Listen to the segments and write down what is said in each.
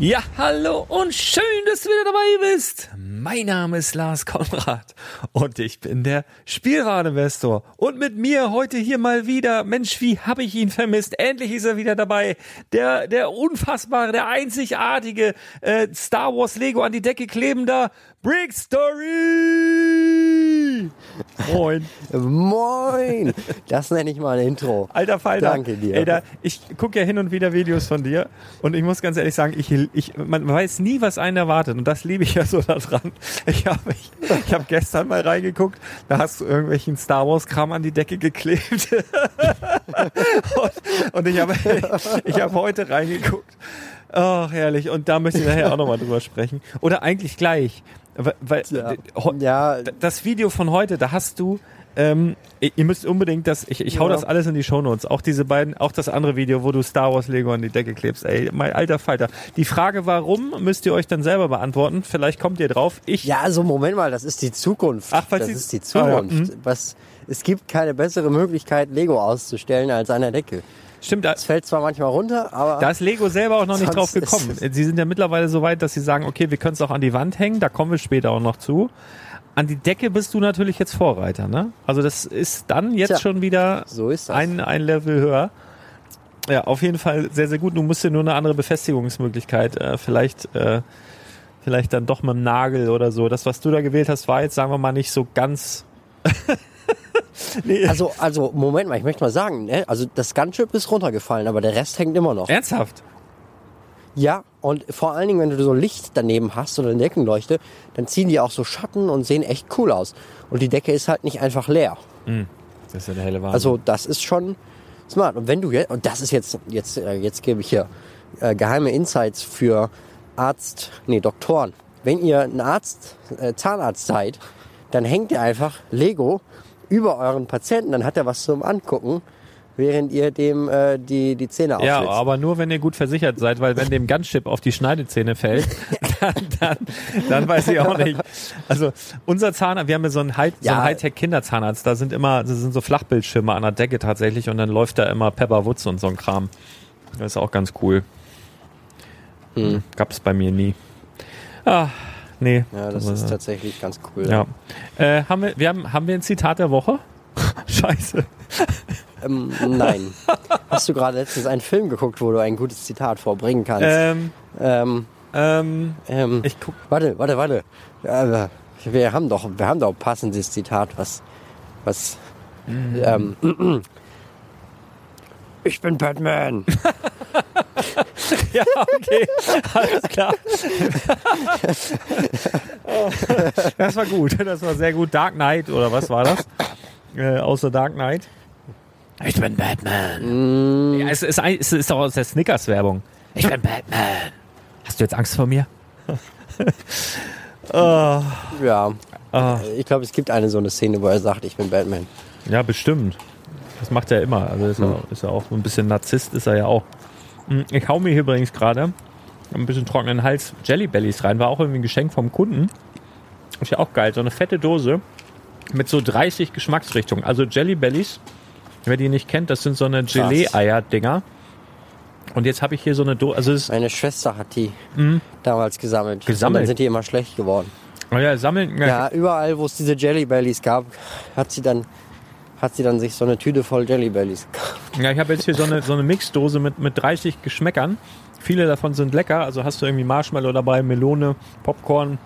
Ja, hallo und schön, dass du wieder dabei bist. Mein Name ist Lars Konrad und ich bin der Spielwareninvestor. Und mit mir heute hier mal wieder, Mensch, wie habe ich ihn vermisst? Endlich ist er wieder dabei. Der, der unfassbare, der einzigartige äh, Star Wars Lego an die Decke klebender Brick Story! Moin. Moin! Das nenne ich mal ein Intro. Alter Falter. Danke dir. Ey, da, ich gucke ja hin und wieder Videos von dir und ich muss ganz ehrlich sagen, ich, ich, man weiß nie, was einen erwartet und das liebe ich ja so daran. Ich habe ich, ich hab gestern mal reingeguckt, da hast du irgendwelchen Star Wars Kram an die Decke geklebt. und, und ich habe ich hab heute reingeguckt. Ach, herrlich. Und da möchte ich nachher auch nochmal drüber sprechen. Oder eigentlich gleich. Weil, ja. das Video von heute, da hast du, ähm, ihr müsst unbedingt das, ich, ich hau ja. das alles in die Shownotes, auch diese beiden, auch das andere Video, wo du Star Wars Lego an die Decke klebst, ey, mein alter Falter. Die Frage, warum, müsst ihr euch dann selber beantworten, vielleicht kommt ihr drauf. Ich ja, also Moment mal, das ist die Zukunft. Ach, was das ist die Zukunft. Ah, ja. mhm. Was, es gibt keine bessere Möglichkeit, Lego auszustellen als an der Decke. Stimmt, es fällt zwar manchmal runter, aber. Da ist Lego selber auch noch nicht drauf gekommen. Sie sind ja mittlerweile so weit, dass sie sagen, okay, wir können es auch an die Wand hängen, da kommen wir später auch noch zu. An die Decke bist du natürlich jetzt Vorreiter, ne? Also das ist dann jetzt Tja, schon wieder so ein, ein Level höher. Ja, auf jeden Fall sehr, sehr gut. Du musst dir nur eine andere Befestigungsmöglichkeit, äh, vielleicht, äh, vielleicht dann doch mit dem Nagel oder so. Das, was du da gewählt hast, war jetzt, sagen wir mal, nicht so ganz Nee. Also, also, Moment mal, ich möchte mal sagen, ne? also das Gunship ist runtergefallen, aber der Rest hängt immer noch. Ernsthaft? Ja, und vor allen Dingen, wenn du so Licht daneben hast oder eine Deckenleuchte, dann ziehen die auch so Schatten und sehen echt cool aus. Und die Decke ist halt nicht einfach leer. Das ist ja der helle Wahnsinn. Also das ist schon smart. Und wenn du jetzt, und das ist jetzt, jetzt, äh, jetzt gebe ich hier äh, geheime Insights für Arzt, nee, Doktoren. Wenn ihr ein Arzt, äh, Zahnarzt seid, dann hängt ihr einfach Lego über euren Patienten, dann hat er was zum Angucken, während ihr dem äh, die, die Zähne ja, aufschlitzt. aber nur wenn ihr gut versichert seid, weil wenn dem Gunship auf die Schneidezähne fällt, dann, dann, dann weiß ich auch nicht. Also unser Zahnarzt, wir haben ja so einen, High, so Ja. einen Hightech-Kinderzahnarzt, da sind immer, das sind so Flachbildschirme an der Decke tatsächlich und dann läuft da immer Pepper Woods und so ein Kram. Das ist auch ganz cool. Hm. Gab's bei mir nie. Ah, nee. ja, das ist tatsächlich ganz cool. Ja. Äh, haben wir, wir haben, haben wir ein Zitat der Woche? Scheiße. Ähm, nein. Hast du gerade letztens einen Film geguckt, wo du ein gutes Zitat vorbringen kannst? Ähm, Ähm, ähm, ähm, ich guck. Warte, warte, warte. Äh, wir haben doch, wir haben doch ein passendes Zitat, was, was, ähm, ich bin Batman. Ja, okay. Alles klar. das war gut. Das war sehr gut. Dark Knight oder was war das? Äh, außer Dark Knight. Ich bin Batman. Ja, es ist, es ist doch aus der Snickers-Werbung. Ich bin Batman. Hast du jetzt Angst vor mir? Ja, Ah. ich glaube, es gibt eine so eine Szene, wo er sagt, ich bin Batman. Ja, bestimmt. Das macht er immer. Also ist, er, ist er auch so ein bisschen Narzisst, ist er ja auch. Hm, Ich hau mir hier übrigens gerade ein bisschen trockenen Hals Jelly Bellies rein. War auch irgendwie ein Geschenk vom Kunden. Ist ja auch geil. So eine fette Dose mit so 30 Geschmacksrichtungen. Also Jelly Bellies, wer die nicht kennt, das sind so eine Gelee-Eier-Dinger. Und jetzt habe ich hier so eine Dose. Also Meine Schwester hat die damals gesammelt. Gesammelt? Und dann sind die immer schlecht geworden. oh ja, sammeln. Ja. Ja, überall, wo es diese Jelly Bellies gab, hat sie dann, hat sie dann sich so eine Tüte voll Jelly Bellies gekauft. Ja, ich habe jetzt hier so eine, so eine Mixdose mit, mit 30 Geschmäckern. Viele davon sind lecker. Also hast du irgendwie Marshmallow dabei, Melone, Popcorn,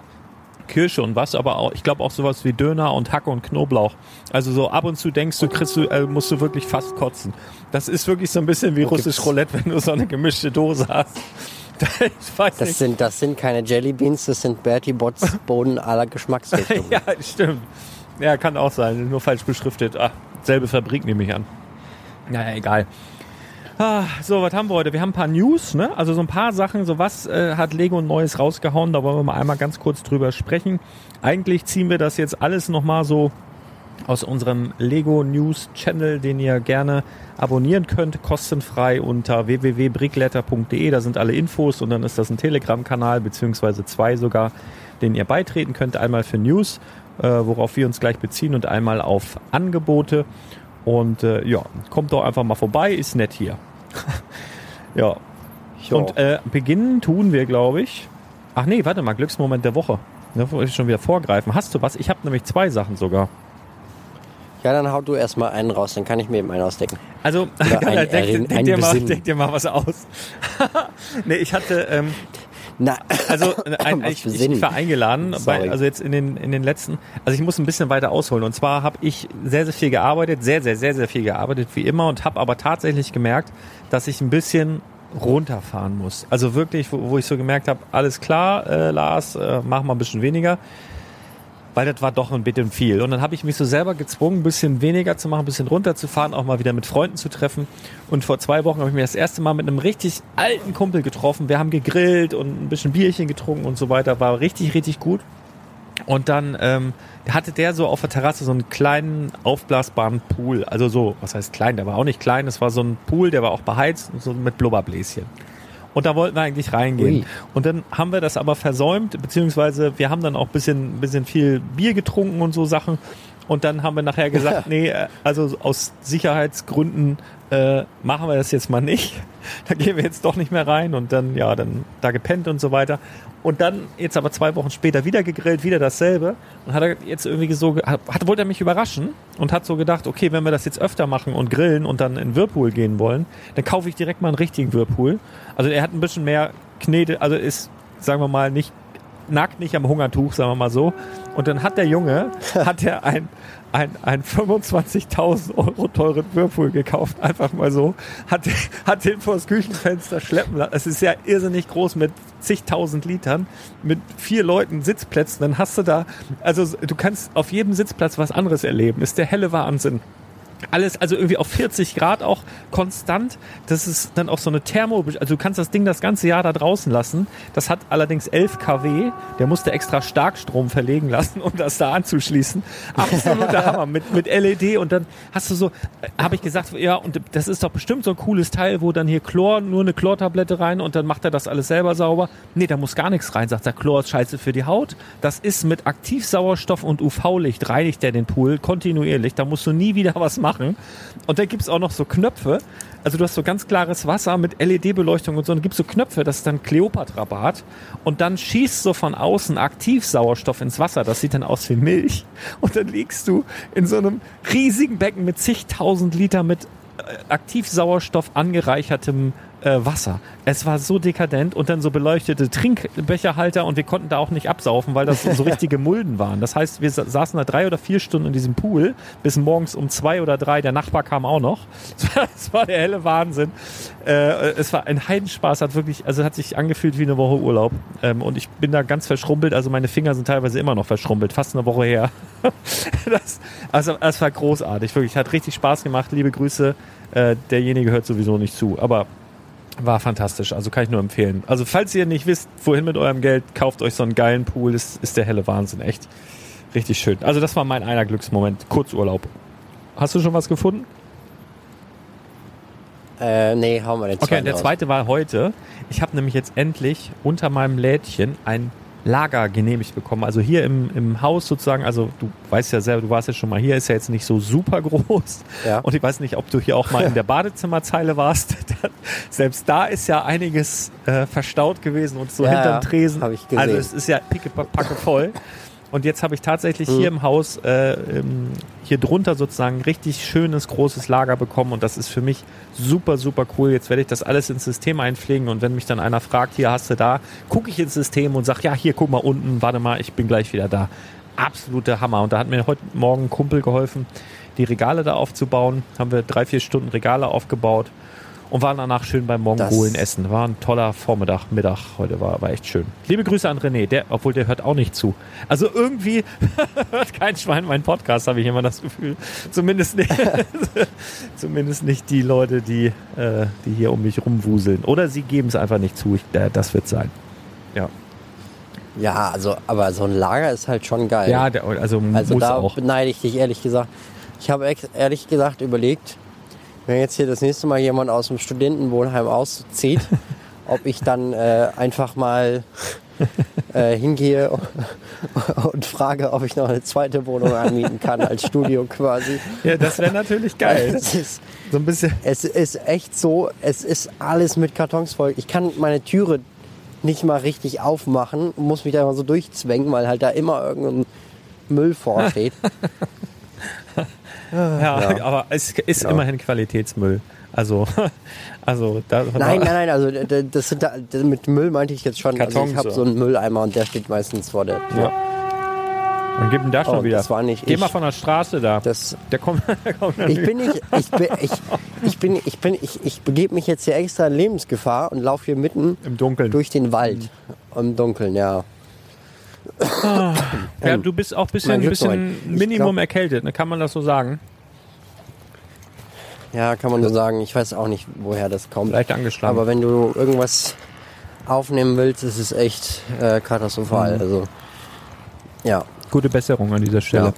Kirsche und was, aber auch, ich glaube auch sowas wie Döner und Hacke und Knoblauch. Also so ab und zu denkst du, kriegst du, äh, musst du wirklich fast kotzen. Das ist wirklich so ein bisschen wie russisch Roulette, wenn du so eine gemischte Dose hast. Ich weiß Das nicht. sind, das sind keine Jelly Beans, das sind Bertie Botts Boden aller Geschmacksrichtungen. Ja, stimmt. Ja, kann auch sein. Nur falsch beschriftet. Ah, selbe Fabrik nehme ich an. Naja, egal. Ah, so, was haben wir heute? Wir haben ein paar News, ne? Also so ein paar Sachen. So was äh, hat Lego Neues rausgehauen? Da wollen wir mal einmal ganz kurz drüber sprechen. Eigentlich ziehen wir das jetzt alles nochmal so aus unserem Lego News Channel, den ihr gerne abonnieren könnt, kostenfrei unter www.brickletter.de. Da sind alle Infos und dann ist das ein Telegram-Kanal, beziehungsweise zwei sogar, den ihr beitreten könnt. Einmal für News, äh, worauf wir uns gleich beziehen und einmal auf Angebote. Und äh, ja, kommt doch einfach mal vorbei, ist nett hier. ja. Jo. Und äh, beginnen tun wir, glaube ich. Ach nee, warte mal, Glücksmoment der Woche. Da wollte ich schon wieder vorgreifen. Hast du was? Ich habe nämlich zwei Sachen sogar. Ja, dann hau du erstmal einen raus, dann kann ich mir eben einen ausdecken. Also, ein denk, Errin- denk, ein dir mal, denk dir mal was aus. nee, ich hatte, ähm, Na, also äh, ein, ich, ich war eingeladen, bei, also jetzt in den, in den letzten, also ich muss ein bisschen weiter ausholen. Und zwar habe ich sehr, sehr viel gearbeitet, sehr, sehr, sehr, sehr viel gearbeitet, wie immer, und habe aber tatsächlich gemerkt, dass ich ein bisschen runterfahren muss. Also wirklich, wo, wo ich so gemerkt habe, alles klar, äh, Lars, äh, mach mal ein bisschen weniger. Weil das war doch ein bisschen viel. Und dann habe ich mich so selber gezwungen, ein bisschen weniger zu machen, ein bisschen runterzufahren, auch mal wieder mit Freunden zu treffen. Und vor zwei Wochen habe ich mir das erste Mal mit einem richtig alten Kumpel getroffen. Wir haben gegrillt und ein bisschen Bierchen getrunken und so weiter. War richtig, richtig gut. Und dann ähm, hatte der so auf der Terrasse so einen kleinen aufblasbaren Pool. Also so, was heißt klein? Der war auch nicht klein. Es war so ein Pool, der war auch beheizt und so mit Blubberbläschen. Und da wollten wir eigentlich reingehen. Ui. Und dann haben wir das aber versäumt, beziehungsweise wir haben dann auch bisschen, bisschen viel Bier getrunken und so Sachen. Und dann haben wir nachher gesagt, nee, also aus Sicherheitsgründen äh, machen wir das jetzt mal nicht. Da gehen wir jetzt doch nicht mehr rein und dann, ja, dann da gepennt und so weiter. Und dann jetzt aber zwei Wochen später wieder gegrillt, wieder dasselbe. Und hat er jetzt irgendwie so, hat, hat, wollte er mich überraschen und hat so gedacht, okay, wenn wir das jetzt öfter machen und grillen und dann in Whirlpool gehen wollen, dann kaufe ich direkt mal einen richtigen Whirlpool. Also er hat ein bisschen mehr Knete, also ist, sagen wir mal, nicht nagt nicht am Hungertuch, sagen wir mal so. Und dann hat der Junge, hat er ein, ein, ein 25.000 Euro teuren Whirlpool gekauft, einfach mal so, hat, hat den vor das Küchenfenster schleppen lassen. Es ist ja irrsinnig groß mit zigtausend Litern, mit vier Leuten Sitzplätzen, dann hast du da, also du kannst auf jedem Sitzplatz was anderes erleben, ist der helle Wahnsinn. Alles, also irgendwie auf 40 Grad auch konstant. Das ist dann auch so eine Thermo, also du kannst das Ding das ganze Jahr da draußen lassen. Das hat allerdings 11 kW. Der musste extra Starkstrom verlegen lassen, um das da anzuschließen. Absoluter Hammer mit, mit LED und dann hast du so, habe ich gesagt, ja, und das ist doch bestimmt so ein cooles Teil, wo dann hier Chlor, nur eine Chlortablette rein und dann macht er das alles selber sauber. Nee, da muss gar nichts rein, sagt er, Chlor ist scheiße für die Haut. Das ist mit Aktivsauerstoff und UV-Licht reinigt der den Pool kontinuierlich. Da musst du nie wieder was machen machen. Und da gibt's auch noch so Knöpfe. Also du hast so ganz klares Wasser mit LED-Beleuchtung und so. Und gibt's so Knöpfe, das ist dann Kleopatra-Bad. Und dann schießt so von außen Aktivsauerstoff ins Wasser. Das sieht dann aus wie Milch. Und dann liegst du in so einem riesigen Becken mit zigtausend Liter mit äh, Aktivsauerstoff angereichertem äh, Wasser. Es war so dekadent und dann so beleuchtete Trinkbecherhalter und wir konnten da auch nicht absaufen, weil das so richtige Mulden waren. Das heißt, wir saßen da drei oder vier Stunden in diesem Pool bis morgens um zwei oder drei. Der Nachbar kam auch noch. Das war der helle Wahnsinn. Äh, es war ein Heidenspaß, hat wirklich, also hat sich angefühlt wie eine Woche Urlaub. Ähm, und ich bin da ganz verschrumpelt, also meine Finger sind teilweise immer noch verschrumpelt, fast eine Woche her. das, also es war großartig, wirklich, hat richtig Spaß gemacht. Liebe Grüße. Äh, derjenige hört sowieso nicht zu, aber war fantastisch, also kann ich nur empfehlen. Also falls ihr nicht wisst, wohin mit eurem Geld, kauft euch so einen geilen Pool, das ist der helle Wahnsinn, echt. Richtig schön. Also das war mein einer Glücksmoment, Kurzurlaub. Hast du schon was gefunden? Äh, nee, hauen wir den Okay, der zweite war heute. Ich habe nämlich jetzt endlich unter meinem Lädchen ein Lager genehmigt bekommen. Also hier im, im Haus sozusagen, also du weißt ja selber, du warst ja schon mal hier, ist ja jetzt nicht so super groß. Ja. Und ich weiß nicht, ob du hier auch mal in der Badezimmerzeile warst. Selbst da ist ja einiges äh, verstaut gewesen und so Ja, hinterm Tresen. hab ich gesehen. Also es ist ja pickepacke voll. Und jetzt habe ich tatsächlich Mhm. hier im Haus, äh, hier drunter sozusagen ein richtig schönes, großes Lager bekommen. Und das ist für mich super, super cool. Jetzt werde ich das alles ins System einpflegen. Und wenn mich dann einer fragt, hier hast du da, gucke ich ins System und sage, ja, hier, guck mal unten, warte mal, ich bin gleich wieder da. Absoluter Hammer. Und da hat mir heute Morgen ein Kumpel geholfen, die Regale da aufzubauen. Haben wir drei, vier Stunden Regale aufgebaut und waren danach schön beim Mongolen Das- essen. War ein toller Vormittag, Mittag heute, war, war echt schön. Liebe Grüße an René, der, obwohl der hört auch nicht zu. Also irgendwie hört kein Schwein meinen Podcast, habe ich immer das Gefühl. Zumindest nicht, zumindest nicht die Leute, die, äh, die hier um mich rumwuseln. Oder sie geben es einfach nicht zu. Ich, äh, das wird sein. Ja, Ja, also, aber so ein Lager ist halt schon geil. ja also, also da auch. beneide ich dich ehrlich gesagt. Ich habe ehrlich gesagt überlegt, wenn jetzt hier das nächste Mal jemand aus dem Studentenwohnheim auszieht, ob ich dann äh, einfach mal äh, hingehe und frage, ob ich noch eine zweite Wohnung anmieten kann als Studio quasi. Ja, das wäre natürlich geil. Es ist, So ein bisschen. es ist echt so, es ist alles mit Kartons voll. Ich kann meine Türe nicht mal richtig aufmachen, muss mich da immer so durchzwängen, weil halt da immer irgendein Müll vorsteht. Ja, aber es ist Ja. immerhin Qualitätsmüll. Also, also da, Nein, nein, nein, also das sind da, mit Müll meinte ich jetzt schon. also ich habe so. einen Mülleimer und der steht meistens vor der Tür. Ja. Dann gib ihn da schon Oh, wieder. das war nicht Geh ich. mal von der Straße da. Das, der kommt, der kommt dann ich wieder. bin nicht, ich bin, ich, ich bin, ich bin, ich, ich begebe mich jetzt hier extra in Lebensgefahr und laufe hier mitten im Dunkeln. durch den Wald. Im Dunkeln, ja. Ja, du bist auch ein bisschen, bisschen Minimum glaub- erkältet, ne? kann man das so sagen? Ja, kann man nur sagen. Ich weiß auch nicht, woher das kommt. Leicht angeschlagen. Aber wenn du irgendwas aufnehmen willst, ist es echt äh, katastrophal. Mhm. Also, ja. Gute Besserung an dieser Stelle.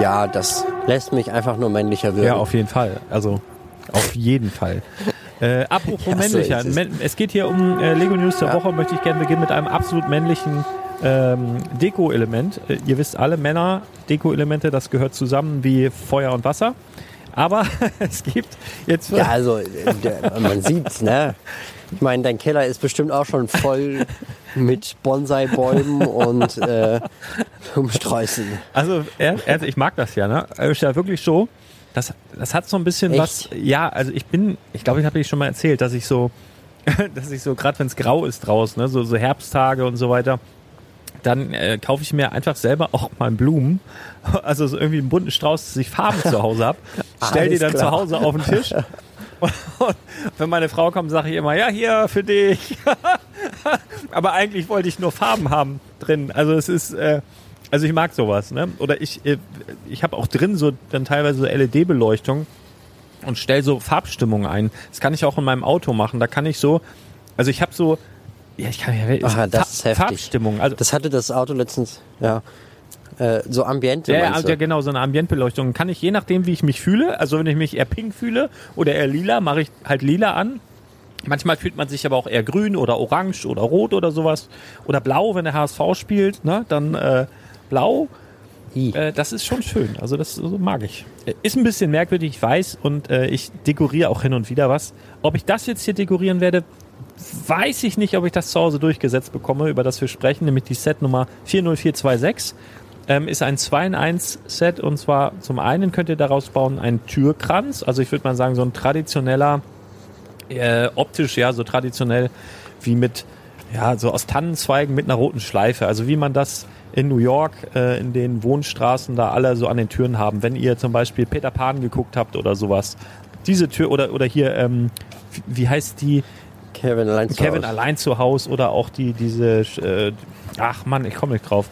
Ja, das lässt mich einfach nur männlicher wirken. Ja, auf jeden Fall. Also auf jeden Fall. Äh, apropos Ja, so männlicher. ist es. Es geht hier um äh, Lego News der Ja. Woche. Möchte ich gerne beginnen mit einem absolut männlichen ähm, Deko-Element. Äh, ihr wisst alle, Männer, Deko-Elemente, das gehört zusammen wie Feuer und Wasser. Aber es gibt jetzt Ja, also äh, der, man sieht's, ne? Ich meine, dein Keller ist bestimmt auch schon voll mit Bonsai-Bäumen und äh, Blumensträußen. Also, er, er, ich mag das ja, ne? Ist ja wirklich so. Das, das hat so ein bisschen Echt? was. Ja, also ich bin, ich glaube, ich habe dir schon mal erzählt, dass ich so dass ich so, gerade wenn es grau ist draußen, ne, so, so Herbsttage und so weiter, dann äh, kaufe ich mir einfach selber auch mal Blumen, also so irgendwie einen bunten Strauß, dass ich Farben zu Hause habe, stell die dann klar. zu Hause auf den Tisch. Und, und wenn meine Frau kommt, sage ich immer, ja, hier für dich. Aber eigentlich wollte ich nur Farben haben drin. Also es ist, äh, also ich mag sowas. Ne? Oder ich, äh, ich habe auch drin so dann teilweise so LED-Beleuchtung und stell so Farbstimmung ein. Das kann ich auch in meinem Auto machen. Da kann ich so, also ich habe so, ja, ich kann ja Aha, das ist heftig. Farbstimmung. Also Das hatte das Auto letztens, ja. Äh, so Ambiente, ja, ja, du? ja, genau, so eine Ambientbeleuchtung. Kann ich je nachdem, wie ich mich fühle, also wenn ich mich eher pink fühle oder eher lila, mache ich halt lila an. Manchmal fühlt man sich aber auch eher grün oder orange oder rot oder sowas. Oder blau, wenn der HSV spielt, ne? dann äh, blau. Äh, das ist schon schön. Also das so mag ich. Äh, Ist ein bisschen merkwürdig, ich weiß. Und äh, ich dekoriere auch hin und wieder was. Ob ich das jetzt hier dekorieren werde, weiß ich nicht, ob ich das zu Hause durchgesetzt bekomme, über das wir sprechen, nämlich die Set Nummer 40426. Ähm, ist ein 2 in 1 Set und zwar zum einen könnt ihr daraus bauen einen Türkranz, also ich würde mal sagen so ein traditioneller, äh, optisch ja so traditionell wie mit, ja so aus Tannenzweigen mit einer roten Schleife, also wie man das in New York äh, in den Wohnstraßen da alle so an den Türen haben, wenn ihr zum Beispiel Peter Pan geguckt habt oder sowas. Diese Tür oder oder hier, ähm, wie, heißt die? Kevin allein zu Kevin Hause. allein zu Haus oder auch die diese äh, ach Mann, ich komme nicht drauf.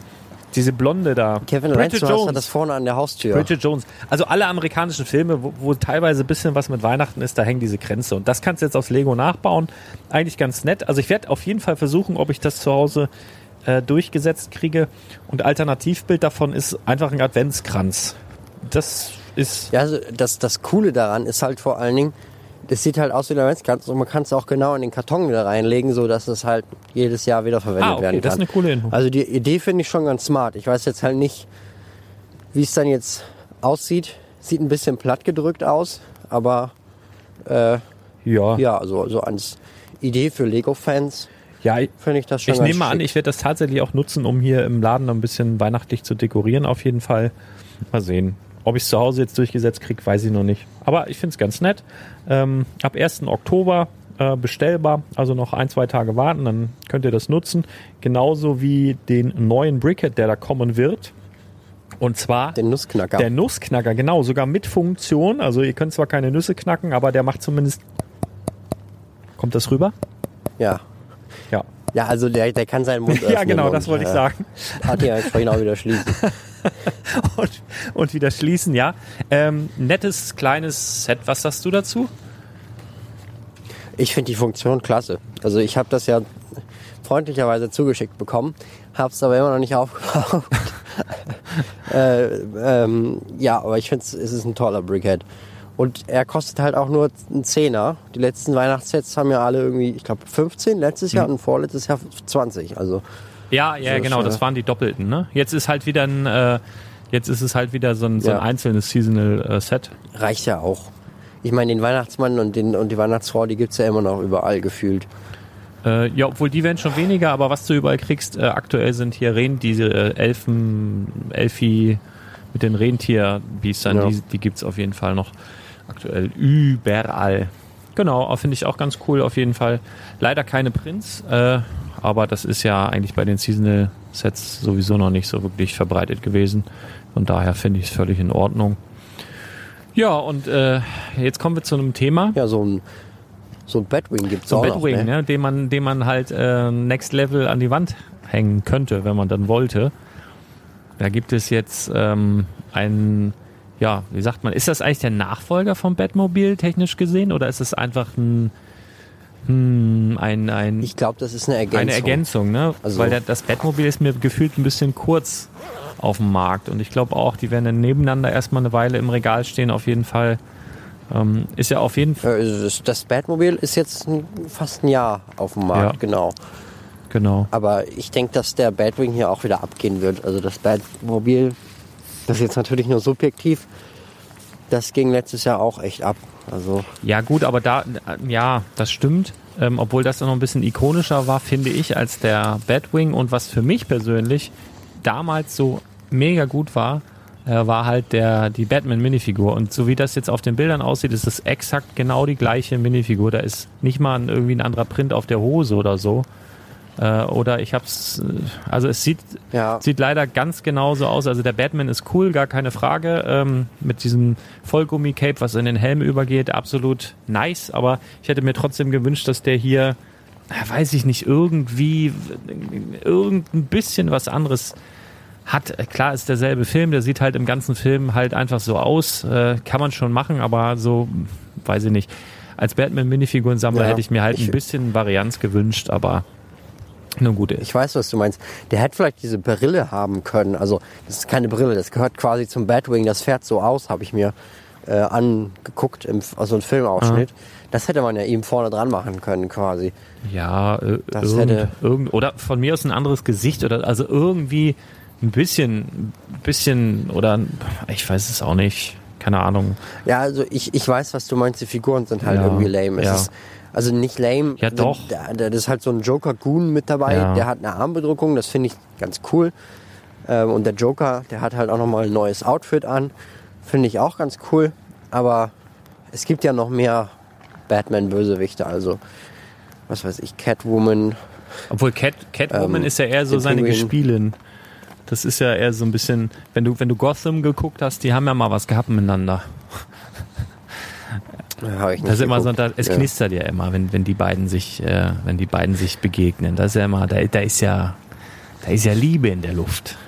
Diese Blonde da. Kevin Jones. hat das vorne an der Haustür. Bridget Jones. Also alle amerikanischen Filme, wo, wo teilweise ein bisschen was mit Weihnachten ist, da hängen diese Grenze. Und das kannst du jetzt aus Lego nachbauen. Eigentlich ganz nett. Also ich werde auf jeden Fall versuchen, ob ich das zu Hause äh, durchgesetzt kriege. Und Alternativbild davon ist einfach ein Adventskranz. Das ist Ja, also das, das Coole daran ist halt vor allen Dingen, das sieht halt aus wie der Adventskranz und man kann es auch genau in den Karton wieder reinlegen, so dass es halt jedes Jahr wieder verwendet Ah, okay, werden kann. das ist eine coole Info. Also die Idee finde ich schon ganz smart. Ich weiß jetzt halt nicht, wie es dann jetzt aussieht. Sieht ein bisschen platt gedrückt aus, aber äh, ja. ja, so, so als Idee für Lego-Fans Ja, ich, finde ich das schon ich nehme mal an, schick. ich werde das tatsächlich auch nutzen, um hier im Laden ein bisschen weihnachtlich zu dekorieren, auf jeden Fall. Mal sehen. Ob ich es zu Hause jetzt durchgesetzt kriege, weiß ich noch nicht. Aber ich finde es ganz nett. Ähm, ab 1. Oktober äh, bestellbar, also noch ein, zwei Tage warten, dann könnt ihr das nutzen. Genauso wie den neuen Brickhead, der da kommen wird. Und zwar Den Nussknacker. der Nussknacker, genau, sogar mit Funktion. Also ihr könnt zwar keine Nüsse knacken, aber der macht zumindest. Kommt das rüber? ja. Ja. Ja, also der, der kann seinen Mund öffnen. Ja, genau, das wollte ich äh, sagen. Hat ja entsprechend auch wieder schließen. und, und wieder schließen, ja. Ähm, nettes kleines Set. Was sagst du dazu? Ich finde die Funktion klasse. Also ich habe das ja freundlicherweise zugeschickt bekommen, habe es aber immer noch nicht aufgebaut. äh, ähm, ja, aber ich finde es ist ein toller Brickhead. Und er kostet halt auch nur einen Zehner. Die letzten Weihnachtssets haben ja alle irgendwie, ich glaube 15 letztes Jahr und vorletztes Jahr 20. Also Ja, ja, So, genau, das waren die doppelten, ne? Jetzt ist halt wieder ein, äh, jetzt ist es halt wieder so ein, so ein einzelnes Seasonal äh, Set. reicht ja auch. Ich meine, den Weihnachtsmann und, den, und die Weihnachtsfrau, die gibt's ja immer noch überall gefühlt. Äh, ja, obwohl die werden schon weniger, aber was du überall kriegst, äh, aktuell sind hier Ren, diese äh, Elfen, Elfi mit den Rentierbiestern, Ja. die, die gibt's auf jeden Fall noch aktuell überall. Genau, finde ich auch ganz cool auf jeden Fall. Leider keine Prinz, äh, aber das ist ja eigentlich bei den Seasonal Sets sowieso noch nicht so wirklich verbreitet gewesen. Von daher finde ich es völlig in Ordnung. Ja, und äh, jetzt kommen wir zu einem Thema. Ja, so ein, so ein Batwing gibt's So auch ein noch. Batwing, ne? ne? den man, den man halt äh, Next Level an die Wand hängen könnte, wenn man dann wollte. Da gibt es jetzt ähm, einen, ja, wie sagt man, ist das eigentlich der Nachfolger vom Batmobil technisch gesehen oder ist es einfach ein, hm, ein, ein Ich glaube, das ist eine Ergänzung. eine Ergänzung, ne? Also- Weil der, das Batmobil ist mir gefühlt ein bisschen kurz auf dem Markt und ich glaube auch, die werden dann nebeneinander erstmal eine Weile im Regal stehen, auf jeden Fall. Ähm, ist ja auf jeden Fall, Äh, Das, das Batmobil ist jetzt fast ein Jahr auf dem Markt, Ja. genau. genau. Aber ich denke, dass der Batwing hier auch wieder abgehen wird. Also das Batmobil, das ist jetzt natürlich nur subjektiv, das ging letztes Jahr auch echt ab. Also Ja, gut, aber da, ja, das stimmt. Ähm, obwohl das dann noch ein bisschen ikonischer war, finde ich, als der Batwing. Und was für mich persönlich damals so mega gut war, äh, war halt der, die Batman-Minifigur. Und so wie das jetzt auf den Bildern aussieht, ist es exakt genau die gleiche Minifigur. Da ist nicht mal ein, irgendwie ein anderer Print auf der Hose oder so. Äh, oder ich hab's, äh, also es sieht, Ja. sieht leider ganz genauso aus. Also der Batman ist cool, gar keine Frage. Ähm, mit diesem Vollgummi-Cape, was in den Helm übergeht, absolut nice. Aber ich hätte mir trotzdem gewünscht, dass der hier, äh, weiß ich nicht, irgendwie irgendein bisschen was anderes hat. Äh, Klar ist derselbe Film, der sieht halt im ganzen Film halt einfach so aus. Äh, kann man schon machen, aber so, weiß ich nicht. Als Batman-Minifigurensammler Ja, hätte ich mir halt ich- ein bisschen Varianz gewünscht, aber nun gut. Ich weiß, was du meinst. Der hätte vielleicht diese Brille haben können. Also, das ist keine Brille, das gehört quasi zum Batwing. Das fährt so aus, habe ich mir äh, angeguckt, im, also ein Filmausschnitt. Das hätte man ja ihm vorne dran machen können, quasi. Ja, äh, Das irgend, hätte- irgend, oder von mir aus ein anderes Gesicht oder also irgendwie ein bisschen, bisschen oder ich weiß es auch nicht, keine Ahnung. Ja, also ich, ich weiß, was du meinst. Die Figuren sind halt Ja, irgendwie lame. Es ja. ist, also nicht lame. Ja, doch. Da, da, das ist halt so ein Joker-Goon mit dabei. Ja. Der hat eine Armbedruckung. Das finde ich ganz cool. Ähm, und der Joker, der hat halt auch nochmal ein neues Outfit an. Finde ich auch ganz cool. Aber es gibt ja noch mehr Batman-Bösewichte. Also, was weiß ich, Catwoman. Obwohl Cat, Catwoman Ähm, ist ja eher so seine Pinguin. Gespielin. Das ist ja eher so ein bisschen, wenn du, wenn du Gotham geguckt hast, die haben ja mal was gehabt miteinander. Äh, Hab ich nicht Das ist immer so, da, es Ja. knistert ja immer, wenn, wenn die beiden sich, äh, wenn die beiden sich begegnen. Das ist ja immer, da, da ist ja, da ist ja Liebe in der Luft.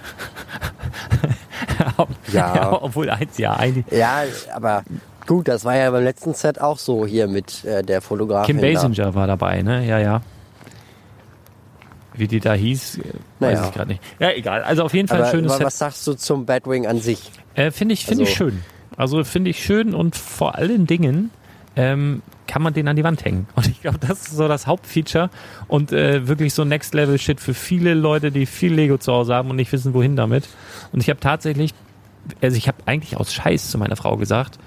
Ja. obwohl eins ja eigentlich. Ja, aber gut, das war ja beim letzten Set auch so hier mit äh, der Fotografin. Kim da. Basinger war dabei, ne? Ja, ja. Wie die da hieß, weiß Naja. ich gerade nicht. Ja, egal. Also auf jeden Fall ein Aber schönes wa- Set. was sagst du zum Batwing an sich? Äh, finde ich, finde ich Also- schön. Also finde ich schön und vor allen Dingen ähm, kann man den an die Wand hängen. Und ich glaube, das ist so das Hauptfeature und äh, wirklich so Next Level Shit für viele Leute, die viel Lego zu Hause haben und nicht wissen, wohin damit. Und ich habe tatsächlich, also ich habe eigentlich aus Scheiß zu meiner Frau gesagt,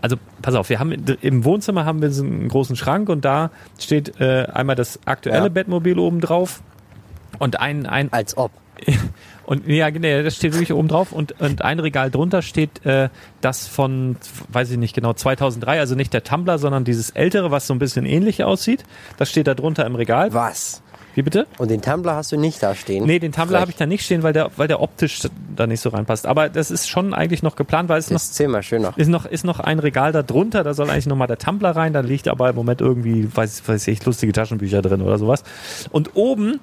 also pass auf, wir haben im Wohnzimmer haben wir so einen großen Schrank und da steht äh, einmal das aktuelle Ja. Bettmobil oben drauf und ein, ein Als ob. und ja, genau, das steht wirklich oben drauf und, und ein Regal drunter steht äh, das von, weiß ich nicht genau, 2003, also nicht der Tumblr, sondern dieses ältere, was so ein bisschen ähnlich aussieht. Das steht da drunter im Regal. Was? Wie bitte? Und den Tumblr hast du nicht da stehen? Nee, den Tumblr habe ich da nicht stehen, weil der, weil der optisch da nicht so reinpasst. Aber das ist schon eigentlich noch geplant, weil es noch Das ist zehnmal schöner. ist noch, ist noch ein Regal da drunter, da soll eigentlich nochmal der Tumblr rein, da liegt aber im Moment irgendwie, weiß, weiß ich, lustige Taschenbücher drin oder sowas. Und oben,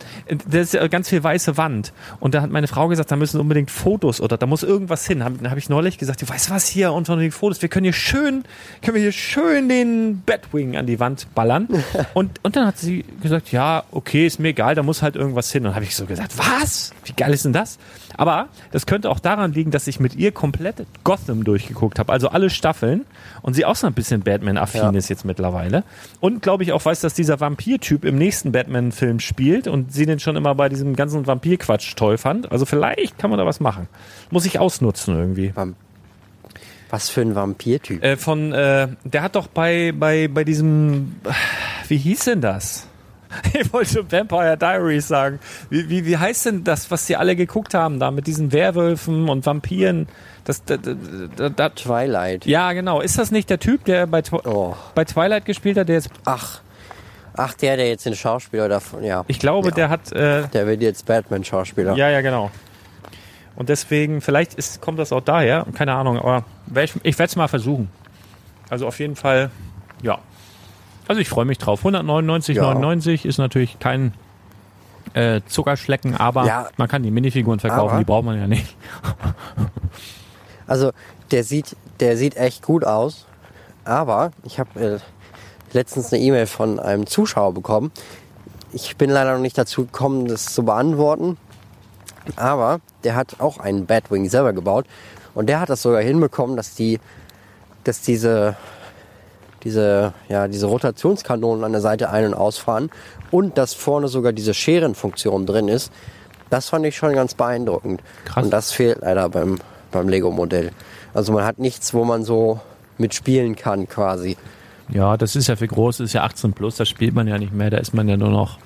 da ist ja ganz viel weiße Wand. Und da hat meine Frau gesagt, da müssen unbedingt Fotos oder da muss irgendwas hin. Dann habe ich neulich gesagt, du weißt was hier, unter den Fotos, wir können hier schön, können wir hier schön den Batwing an die Wand ballern. Und, und dann hat sie gesagt, ja, okay, ist mir egal, da muss halt irgendwas hin. Und habe ich so gesagt, was? Wie geil ist denn das? Aber das könnte auch daran liegen, dass ich mit ihr komplett Gotham durchgeguckt habe, also alle Staffeln und sie auch so ein bisschen Batman-affin Ja. ist jetzt mittlerweile. Und glaube ich auch weiß, dass dieser Vampir-Typ im nächsten Batman-Film spielt und sie den schon immer bei diesem ganzen Vampir-Quatsch toll fand. Also vielleicht kann man da was machen. Muss ich ausnutzen irgendwie. Was für ein Vampirtyp. Äh, von, äh, der hat doch bei, bei, bei diesem, wie hieß denn das? Ich wollte Vampire Diaries sagen. Wie, wie, wie heißt denn das, was die alle geguckt haben da mit diesen Werwölfen und Vampiren? Das, da, da, da, da, Twilight. ja, genau. Ist das nicht der Typ, der bei, Twi- Oh. bei Twilight gespielt hat? Der jetzt, Ach. Ach, der, der jetzt den Schauspieler davon, ja. ich glaube, ja. der hat, äh, Der wird jetzt Batman-Schauspieler. ja, ja, genau. Und deswegen, vielleicht ist, kommt das auch daher, keine Ahnung, aber ich werde es mal versuchen. Also auf jeden Fall, ja. Also ich freue mich drauf. 199,99 ist natürlich kein äh, Zuckerschlecken, aber Ja. man kann die Minifiguren verkaufen, Aber- die braucht man ja nicht. Also, der sieht, der sieht echt gut aus. Aber ich habe äh, letztens eine E-Mail von einem Zuschauer bekommen. Ich bin leider noch nicht dazu gekommen, das zu beantworten. Aber der hat auch einen Batwing selber gebaut. Und der hat das sogar hinbekommen, dass die, dass diese, diese, ja, diese Rotationskanonen an der Seite ein- und ausfahren und dass vorne sogar diese Scherenfunktion drin ist. Das fand ich schon ganz beeindruckend. Krass. Und das fehlt leider beim, beim Lego-Modell. Also man hat nichts, wo man so mitspielen kann quasi. Ja, das ist ja für groß, ist ja 18 plus, da spielt man ja nicht mehr, da ist man ja nur noch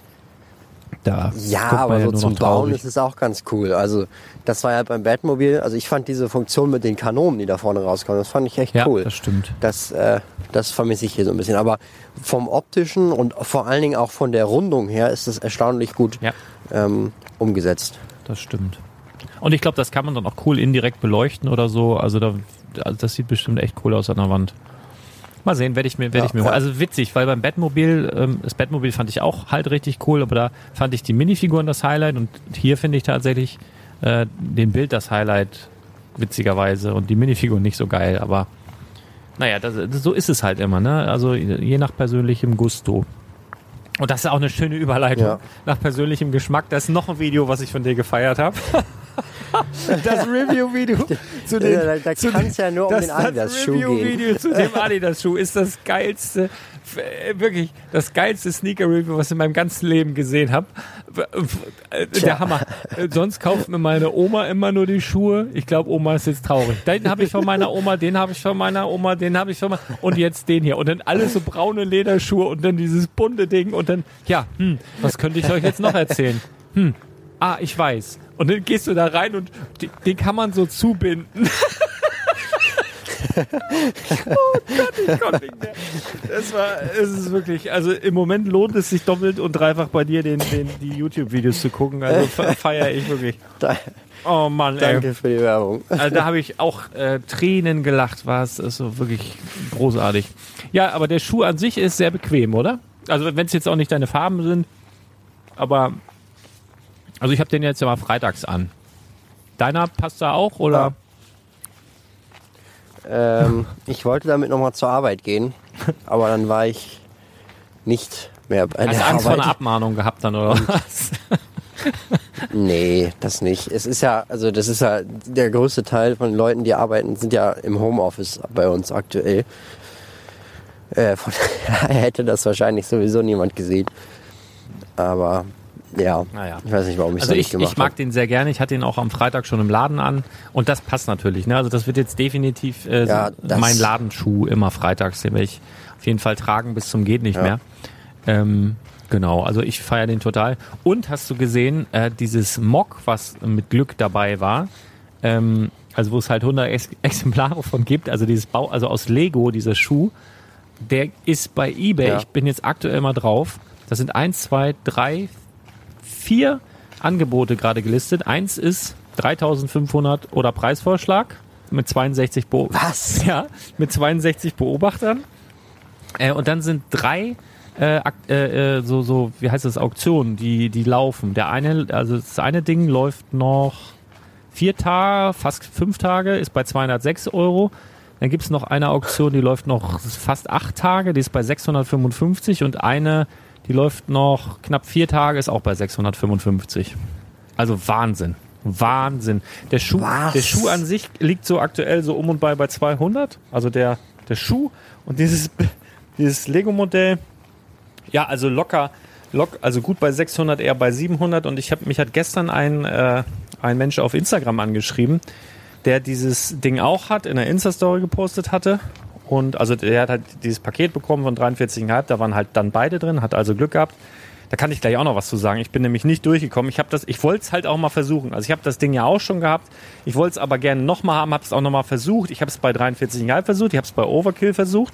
Da Ja, aber so nur zum Bauen ist es auch ganz cool. Also das war ja beim Batmobil, also ich fand diese Funktion mit den Kanonen, die da vorne rauskommen, das fand ich echt Ja, cool. das stimmt. Das, äh, das vermisse ich hier so ein bisschen. Aber vom optischen und vor allen Dingen auch von der Rundung her ist es erstaunlich gut Ja. ähm, umgesetzt. Das stimmt. Und ich glaube, das kann man dann auch cool indirekt beleuchten oder so. Also, da, also das sieht bestimmt echt cool aus an der Wand. Mal sehen, werde ich mir, werde Ja, ich mir. ja. Also witzig, weil beim Batmobil, ähm, das Batmobil fand ich auch halt richtig cool, aber da fand ich die Minifiguren das Highlight und hier finde ich tatsächlich äh, den Bild das Highlight, witzigerweise, und die Minifiguren nicht so geil, aber naja, das, so ist es halt immer, ne? Also je nach persönlichem Gusto. Und das ist auch eine schöne Überleitung. Ja. Nach persönlichem Geschmack. Da ist noch ein Video, was ich von dir gefeiert habe. das Review-Video zu dem. Da- da zu kann's dem- ja nur um das, den Adidas-Schuh Das Review-Video zu dem Adidas-Schuh ist das geilste, äh, wirklich das geilste Sneaker-Review, was ich in meinem ganzen Leben gesehen habe. Äh, Der Hammer. Äh, Sonst kauft mir meine Oma immer nur die Schuhe. Ich glaube, Oma ist jetzt traurig. Den habe ich von meiner Oma, den habe ich von meiner Oma, den habe ich von meiner und jetzt den hier. Und dann alles so braune Lederschuhe und dann dieses bunte Ding und dann, ja, hm, was könnte ich euch jetzt noch erzählen? Hm, ah, ich weiß. Und dann gehst du da rein und den, den kann man so zubinden. oh Gott, ich konnte nicht mehr. Das war, es ist wirklich, also im Moment lohnt es sich doppelt und dreifach bei dir, den, den, die YouTube-Videos zu gucken. Also fe- feiere ich wirklich. Oh Mann, ey. danke für die Werbung. Also da habe ich auch äh, Tränen gelacht, war es ist so wirklich großartig. Ja, aber der Schuh an sich ist sehr bequem, oder? Also wenn es jetzt auch nicht deine Farben sind, aber also ich habe den jetzt ja mal freitags an. Deiner passt da auch oder? Ähm, ich wollte damit nochmal zur Arbeit gehen, aber dann war ich nicht mehr bei Hast der du Angst vor Arbeit. einer Abmahnung gehabt dann oder was? Nee, das nicht. Es ist ja, also das ist ja der größte Teil von Leuten, die arbeiten, sind ja im Homeoffice bei uns aktuell. Äh, von daher hätte das wahrscheinlich sowieso niemand gesehen. Aber ja, Naja. ich weiß nicht, warum ich Also ich, gemacht ich mag habe. den sehr gerne. Ich hatte ihn auch am Freitag schon im Laden an und das passt natürlich. Ne? Also das wird jetzt definitiv äh, Ja, mein Ladenschuh immer freitags. Den werde ich auf jeden Fall tragen bis zum geht nicht Ja. mehr. Ähm, genau, also ich feiere den total. Und hast du gesehen, äh, dieses Mock, was mit Glück dabei war, ähm, also wo es halt 100 Ex Exemplare von gibt, also dieses Bau, also aus Lego, dieser Schuh, der ist bei eBay, Ja. ich bin jetzt aktuell mal drauf, das sind eins, zwei, drei, vier Angebote gerade gelistet. Eins ist 3500 oder Preisvorschlag mit 62 Be Was? Ja, mit 62 Beobachtern. Äh, und dann sind drei äh, äh, äh, so so wie heißt das Auktionen, die die laufen. Der eine also das eine Ding läuft noch vier Tage, fast fünf Tage, ist bei 206 Euro. Dann gibt's noch eine Auktion, die läuft noch fast acht Tage, die ist bei 655 und eine, die läuft noch knapp vier Tage, ist auch bei 655. Also Wahnsinn. Wahnsinn. Der Schuh, Was? der Schuh an sich liegt so aktuell so um und bei bei 200. Also der, der Schuh und dieses, dieses Lego-Modell, ja, also locker, lock, also gut bei 600, eher bei 700. Und ich habe mich hat gestern ein, äh, ein Mensch auf Instagram angeschrieben, der dieses Ding auch hat, in der Insta-Story gepostet hatte. Und also der hat halt dieses Paket bekommen von 43,5, da waren halt dann beide drin, hat also Glück gehabt. Da kann ich gleich auch noch was zu sagen. Ich bin nämlich nicht durchgekommen. Ich habe das, ich wollte es halt auch mal versuchen. Also ich habe das Ding ja auch schon gehabt. Ich wollte es aber gerne nochmal haben, habe es auch nochmal versucht. Ich habe es bei 43,5 versucht, ich habe es bei Overkill versucht.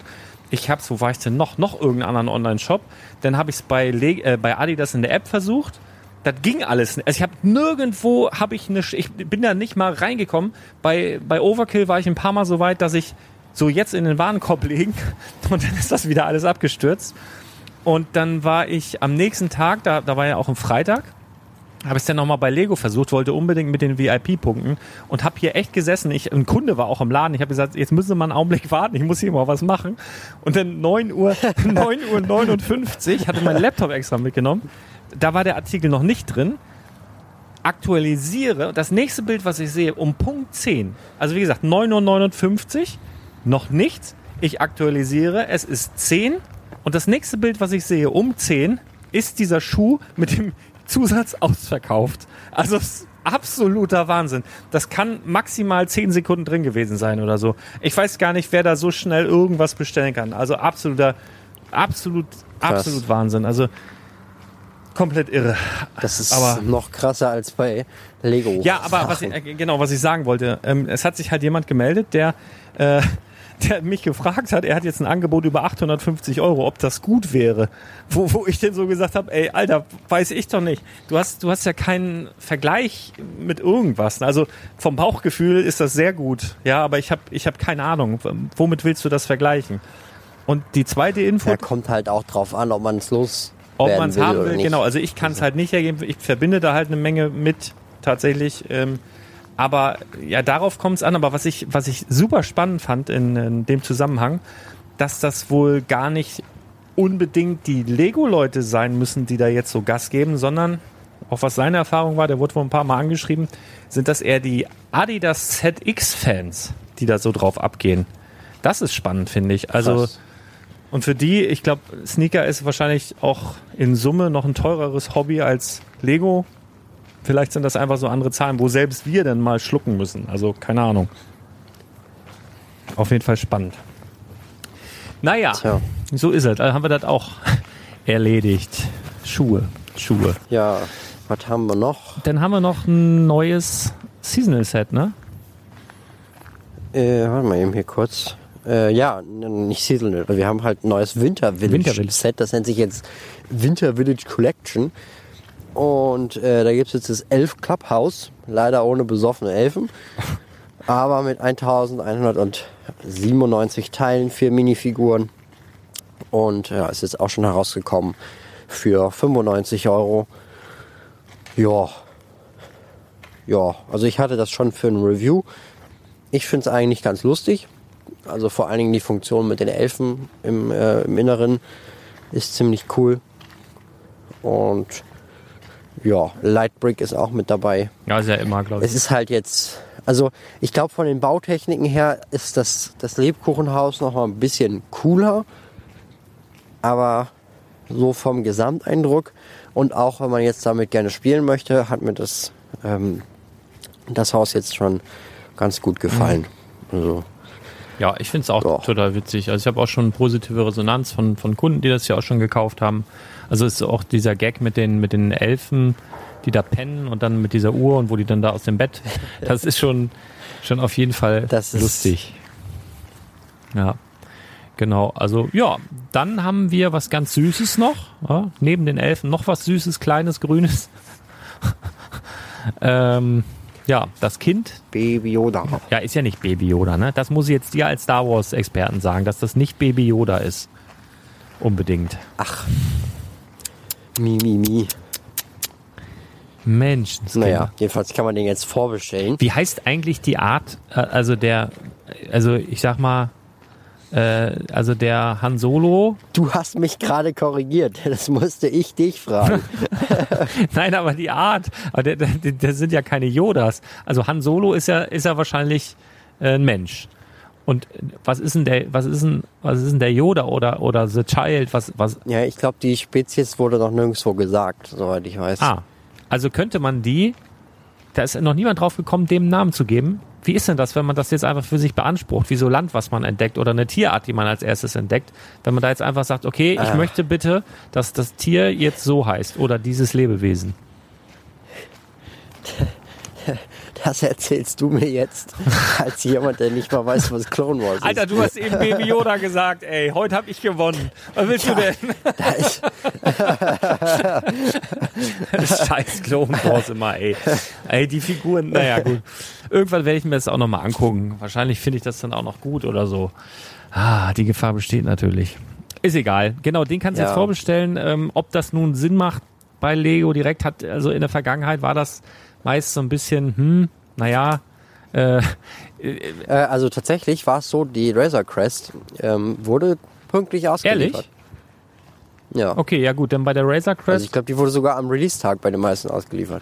Ich habe es, wo war ich denn noch? Noch irgendeinen anderen Online-Shop. Dann habe ich es bei, Le äh, bei Adidas in der App versucht. Das ging alles. Also ich habe nirgendwo habe ich eine. Ich bin da nicht mal reingekommen. Bei bei Overkill war ich ein paar Mal so weit, dass ich so jetzt in den Warenkorb legen und dann ist das wieder alles abgestürzt. Und dann war ich am nächsten Tag, da, da war ja auch ein Freitag, habe ich es dann nochmal bei Lego versucht, wollte unbedingt mit den VIP-Punkten und habe hier echt gesessen. Ich, ein Kunde war auch im Laden. Ich habe gesagt, jetzt müssen Sie mal einen Augenblick warten, ich muss hier mal was machen. Und dann 9 Uhr, 9 Uhr 59, hatte mein Laptop extra mitgenommen. Da war der Artikel noch nicht drin. Aktualisiere. Das nächste Bild, was ich sehe, um Punkt 10. Also wie gesagt, 9 Uhr 59, noch nichts. Ich aktualisiere, es ist 10. Und das nächste Bild, was ich sehe, um 10, ist dieser Schuh mit dem Zusatz ausverkauft. Also absoluter Wahnsinn. Das kann maximal 10 Sekunden drin gewesen sein oder so. Ich weiß gar nicht, wer da so schnell irgendwas bestellen kann. Also absoluter, absolut, Krass. absolut Wahnsinn. Also komplett irre. Das ist Aber- noch krasser als bei Lego. Ja, aber was ich, äh, genau, was ich sagen wollte, ähm, es hat sich halt jemand gemeldet, der, äh, der mich gefragt hat, er hat jetzt ein Angebot über 850 Euro, ob das gut wäre. Wo, wo ich denn so gesagt habe, ey, Alter, weiß ich doch nicht. Du hast, du hast ja keinen Vergleich mit irgendwas. Also vom Bauchgefühl ist das sehr gut, ja, aber ich habe ich hab keine Ahnung. Womit willst du das vergleichen? Und die zweite Info, Ja, kommt halt auch drauf an, ob man es los ob man es haben will, genau. Also ich kann es halt nicht ergeben. Ich verbinde da halt eine Menge mit tatsächlich. Ähm, aber ja, darauf kommt es an. Aber was ich, was ich super spannend fand in, in dem Zusammenhang, dass das wohl gar nicht unbedingt die Lego-Leute sein müssen, die da jetzt so Gas geben, sondern auch was seine Erfahrung war, der wurde wohl ein paar Mal angeschrieben, sind das eher die Adidas ZX-Fans, die da so drauf abgehen. Das ist spannend, finde ich. Also Krass. und für die, ich glaube, Sneaker ist wahrscheinlich auch in Summe noch ein teureres Hobby als Lego. Vielleicht sind das einfach so andere Zahlen, wo selbst wir dann mal schlucken müssen. Also keine Ahnung. Auf jeden Fall spannend. Naja, Tja. so ist es. Also haben wir das auch erledigt. Schuhe, Schuhe. Ja, was haben wir noch? Dann haben wir noch ein neues Seasonal Set, ne? Äh, warte mal eben hier kurz. Äh, ja, nicht Seasonal. Wir haben halt ein neues Winter Village, Winter Village. Set. Das nennt sich jetzt Winter Village Collection. Und äh, da gibt es jetzt das Elf Clubhouse. Leider ohne besoffene Elfen. aber mit 1197 Teilen, vier Minifiguren. Und ja, ist jetzt auch schon herausgekommen für 95 Euro. Ja. Ja, also ich hatte das schon für ein Review. Ich finde es eigentlich ganz lustig. Also vor allen Dingen die Funktion mit den Elfen im, äh, im Inneren ist ziemlich cool. Und ja, Lightbrick ist auch mit dabei. Ja, ist ja immer, glaube Es ist halt jetzt, also ich glaube von den Bautechniken her ist das, das Lebkuchenhaus noch mal ein bisschen cooler. Aber so vom Gesamteindruck und auch wenn man jetzt damit gerne spielen möchte, hat mir das, ähm, das Haus jetzt schon ganz gut gefallen. Also, Ja, ich finde es auch Doch. total witzig. Also ich habe auch schon positive Resonanz von, von Kunden, die das ja auch schon gekauft haben. Also ist auch dieser Gag mit den, mit den Elfen, die da pennen und dann mit dieser Uhr und wo die dann da aus dem Bett. Das ist schon, schon auf jeden Fall Das ist- lustig. Ja. Genau, also ja, dann haben wir was ganz Süßes noch, ja, neben den Elfen noch was Süßes, kleines, grünes. ähm, ja, das Kind Baby Yoda. ja, ist ja nicht Baby Yoda, ne? Das muss ich jetzt dir als Star Wars Experten sagen, dass das nicht Baby Yoda ist. Unbedingt. Mi, mi, mi. Mensch. Naja, jedenfalls kann man den jetzt vorbestellen. Wie heißt eigentlich die Art, äh, also der, also ich sag mal, äh, also der Han Solo, Du hast mich gerade korrigiert. Das musste ich dich fragen. nein, aber die Art, aber der sind ja keine Yodas. Also Han Solo ist ja, ist ja wahrscheinlich äh, ein Mensch. Und was ist denn der, was ist denn, was ist denn der Yoda oder, oder The Child, was, was, ja, ich glaube, die Spezies wurde noch nirgendwo gesagt, soweit ich weiß. Ah, also könnte man die, da ist noch niemand drauf gekommen, dem einen Namen zu geben. Wie ist denn das, wenn man das jetzt einfach für sich beansprucht, wie so Land, was man entdeckt oder eine Tierart, die man als erstes entdeckt, wenn man da jetzt einfach sagt, okay, ich Ah. möchte bitte, dass das Tier jetzt so heißt oder dieses Lebewesen. Das erzählst du mir jetzt als jemand, der nicht mal weiß, was Clone Wars ist. Alter, du hast eben Baby Yoda gesagt, ey, heute habe ich gewonnen. Was willst du denn? Da ist, Scheiß Clone Wars immer, ey. Ey, die Figuren, naja, gut. Irgendwann werde ich mir das auch nochmal angucken. Wahrscheinlich finde ich das dann auch noch gut oder so. Ah, die Gefahr besteht natürlich. Ist egal. Genau, den kannst du Ja. jetzt vorbestellen. Ähm, ob das nun Sinn macht bei Lego direkt hat, also in der Vergangenheit war das meist so ein bisschen, hm, naja, äh, äh, also tatsächlich war es so, die Razor Crest ähm, wurde pünktlich ausgeliefert. Ja. okay, ja gut, dann bei der Razor Also Crest, ich glaube, die wurde sogar am Release-Tag bei den meisten ausgeliefert.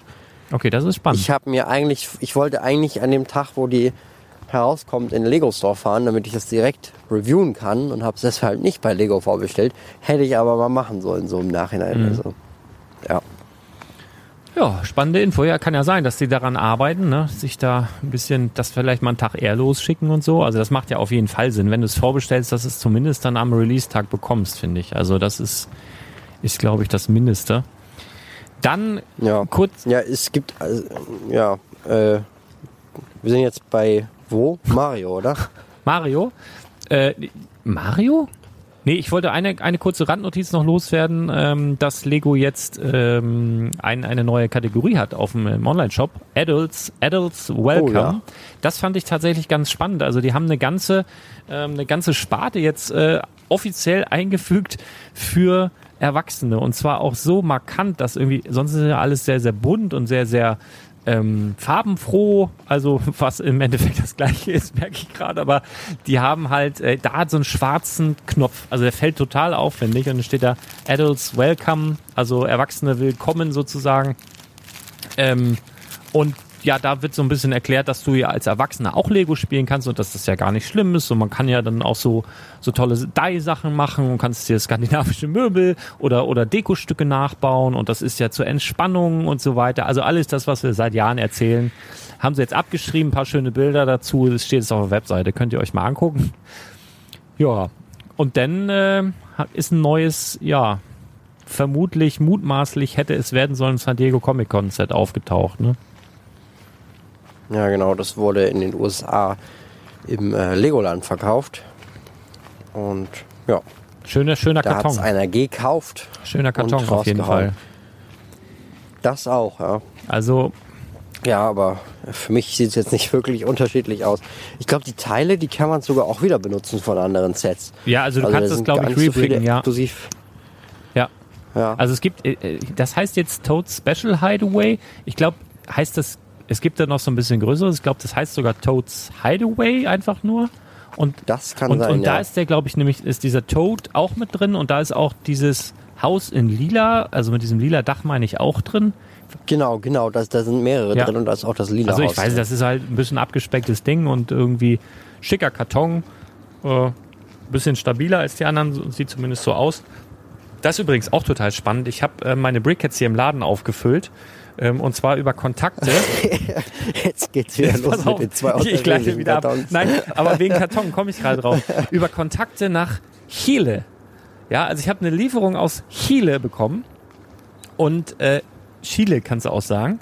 okay, das ist spannend. Ich habe mir eigentlich, ich wollte eigentlich an dem Tag, wo die herauskommt, in den Lego Store fahren, damit ich das direkt reviewen kann und habe es deshalb nicht bei Lego vorbestellt. Hätte ich aber mal machen sollen, so im Nachhinein. Mhm. Also, ja. Ja, spannende Info. Ja, kann ja sein, dass die daran arbeiten, ne? sich da ein bisschen, das vielleicht mal einen Tag eher losschicken und so. Also das macht ja auf jeden Fall Sinn, wenn du es vorbestellst, dass es zumindest dann am Release-Tag bekommst, finde ich. Also das ist, ist glaube ich, das Mindeste. Dann Ja. kurz, Ja, es gibt, also, ja, äh, wir sind jetzt bei wo? Mario, oder? Mario. Äh, Mario? Nee, ich wollte eine, eine kurze Randnotiz noch loswerden, ähm, dass Lego jetzt ähm, ein, eine neue Kategorie hat auf dem im Online-Shop. Adults, Adults Welcome. Oh, ja. Das fand ich tatsächlich ganz spannend. Also die haben eine ganze, ähm, eine ganze Sparte jetzt äh, offiziell eingefügt für Erwachsene. Und zwar auch so markant, dass irgendwie, sonst ist ja alles sehr, sehr bunt und sehr, sehr ähm, farbenfroh, also was im Endeffekt das gleiche ist, merke ich gerade, aber die haben halt, äh, da hat so einen schwarzen Knopf, also der fällt total aufwendig und dann steht da Adults Welcome, also Erwachsene willkommen sozusagen. Ähm, und ja, da wird so ein bisschen erklärt, dass du ja als Erwachsener auch Lego spielen kannst und dass das ja gar nicht schlimm ist und man kann ja dann auch so, so tolle Dye-Sachen machen und kannst dir skandinavische Möbel oder, oder Dekostücke nachbauen und das ist ja zur Entspannung und so weiter. Also alles das, was wir seit Jahren erzählen, haben sie jetzt abgeschrieben, ein paar schöne Bilder dazu, das steht jetzt auf der Webseite, könnt ihr euch mal angucken. Ja, und dann äh, ist ein neues, ja, vermutlich, mutmaßlich hätte es werden sollen, San Diego Comic Con Set aufgetaucht, ne? Ja, genau, das wurde in den USA im äh, Legoland verkauft. Und ja, Schöner, schöner da hat es Karton. einer gekauft. Schöner Karton auf jeden. Fall. Das auch, ja. Also, Ja, aber für mich sieht es jetzt nicht wirklich unterschiedlich aus. Ich glaube, die Teile, die kann man sogar auch wieder benutzen von anderen Sets. ja, also du da kannst das, sind glaube ich, nicht so rebringen, ja. Exklusiv. ja. Ja. Also es gibt, äh, äh, das heißt jetzt Toad Special Hideaway. Ich glaube, heißt das, es gibt da noch so ein bisschen größeres. Ich glaube, das heißt sogar Toads Hideaway einfach nur. Und, Das kann und, sein, und da ja. ist der, glaube ich, nämlich, ist dieser Toad auch mit drin und da ist auch dieses Haus in lila, also mit diesem lila Dach meine ich auch drin. Genau, genau. Da, da sind mehrere Ja. drin und da ist auch das lila Also ich Haus weiß, drin. das ist halt ein bisschen abgespecktes Ding und irgendwie schicker Karton. Äh, bisschen stabiler als die anderen, sieht zumindest so aus. Das ist übrigens auch total spannend. Ich habe äh, meine Brickheads hier im Laden aufgefüllt. Ähm, und zwar über Kontakte. Jetzt geht's wieder los Pass mit auf, den zwei ich, ich gleite unterschiedlichen wieder ab. Nein, aber wegen Karton komme ich gerade drauf. Über Kontakte nach Chile. Ja, also ich habe eine Lieferung aus Chile bekommen. Und äh, Chile kannst du auch sagen.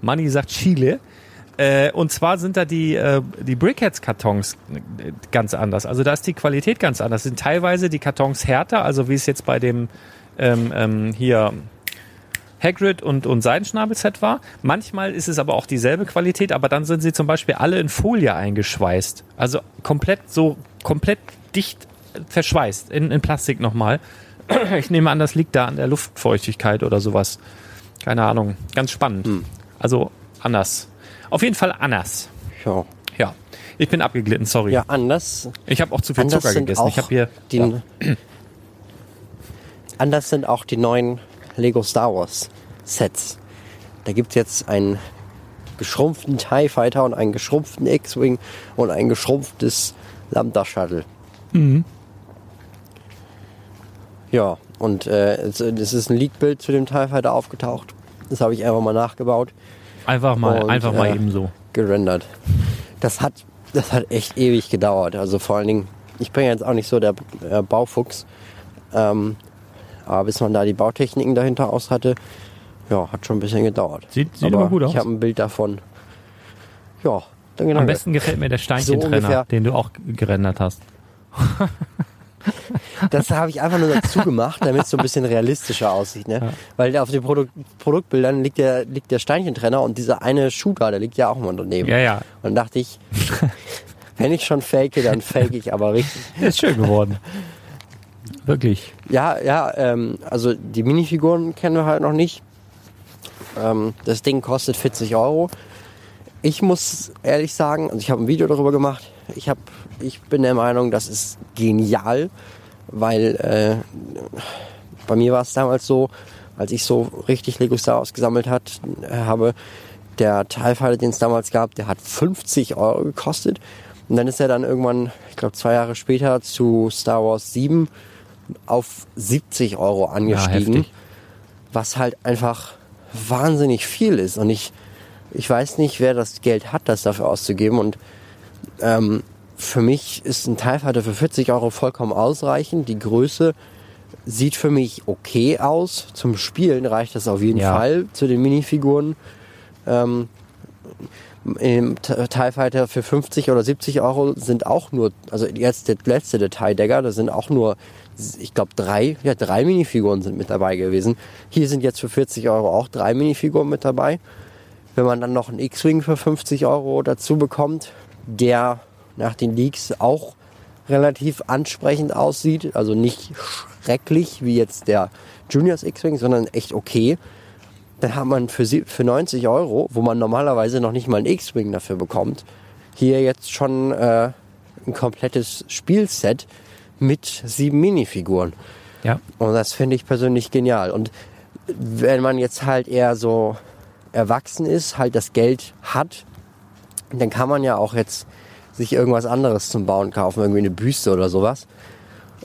Manni sagt Chile. Äh, und zwar sind da die, äh, die Brickheads-Kartons äh, ganz anders. Also da ist die Qualität ganz anders. Sind teilweise die Kartons härter, also wie es jetzt bei dem ähm, ähm, hier Hagrid und, und Seidenschnabelset war. Manchmal ist es aber auch dieselbe Qualität, aber dann sind sie zum Beispiel alle in Folie eingeschweißt. Also komplett so, komplett dicht verschweißt, in, in Plastik nochmal. Ich nehme an, das liegt da an der Luftfeuchtigkeit oder sowas. Keine Ahnung. Ganz spannend. Also anders. Auf jeden Fall anders. Ja. Ja. Ich bin abgeglitten, sorry. ja, anders, Ich habe auch zu viel Zucker gegessen. Ich habe hier. die, anders sind auch die neuen Lego Star Wars Sets. Da gibt's jetzt einen geschrumpften TIE Fighter und einen geschrumpften X-Wing und ein geschrumpftes Lambda Shuttle. Mhm. Ja, und äh, es, es ist ein Leak-Bild zu dem TIE Fighter aufgetaucht. Das habe ich einfach mal nachgebaut, Einfach mal, Und, einfach mal äh, eben so. gerendert. Das hat, das hat echt ewig gedauert. Also vor allen Dingen, ich bin jetzt auch nicht so der äh, Baufuchs. Ähm, aber bis man da die Bautechniken dahinter aus hatte, ja, hat schon ein bisschen gedauert. Sieht- sieht aber gut aus. Ich habe ein Bild davon. Ja, dann genau. Am besten gefällt mir der Steinchentrenner, ungefähr. den du auch gerendert hast. Das habe ich einfach nur dazu gemacht, damit es so ein bisschen realistischer aussieht. Ne? Weil auf den Produkt, Produktbildern liegt der, liegt der Steinchentrenner und dieser eine der liegt ja auch immer daneben. Ja, ja. Und dann dachte ich, wenn ich schon fake, dann fake ich aber richtig. Ist schön geworden. Wirklich. Ja, ja, ähm, also die Minifiguren kennen wir halt noch nicht. Ähm, das Ding kostet 40 Euro. Ich muss ehrlich sagen, also ich habe ein Video darüber gemacht. Ich, hab, ich bin der Meinung, das ist genial, weil äh, bei mir war es damals so, als ich so richtig Lego Star Wars gesammelt hat, äh, habe, der TIE den es damals gab, der hat 50 Euro gekostet. Und dann ist er dann irgendwann, ich glaube zwei Jahre später, zu Star Wars 7 auf 70 Euro angestiegen. heftig. was halt einfach wahnsinnig viel ist. Und ich, ich weiß nicht, wer das Geld hat, das dafür auszugeben. Und ähm, für mich ist ein TIE Fighter für 40 Euro vollkommen ausreichend. Die Größe Sieht für mich okay aus. Zum Spielen reicht das auf jeden Ja. Fall zu den Minifiguren. Ähm, im TIE Fighter für 50 oder 70 Euro sind auch nur, also jetzt der letzte der TIE Dagger, da sind auch nur, ich glaube drei, ja drei Minifiguren sind mit dabei gewesen. Hier sind jetzt für 40 Euro auch drei Minifiguren mit dabei. Wenn man dann noch einen X-Wing für 50 Euro dazu bekommt, der nach den Leaks auch relativ ansprechend aussieht, also nicht schrecklich wie jetzt der Juniors X-Wing, sondern echt okay. Dann hat man für, für 90 Euro, wo man normalerweise noch nicht mal einen X-Wing dafür bekommt, hier jetzt schon äh, ein komplettes Spielset mit sieben Minifiguren. Ja. Und das finde ich persönlich genial. Und wenn man jetzt halt eher so erwachsen ist, halt das Geld hat, dann kann man ja auch jetzt sich irgendwas anderes zum Bauen kaufen, irgendwie eine Büste oder sowas.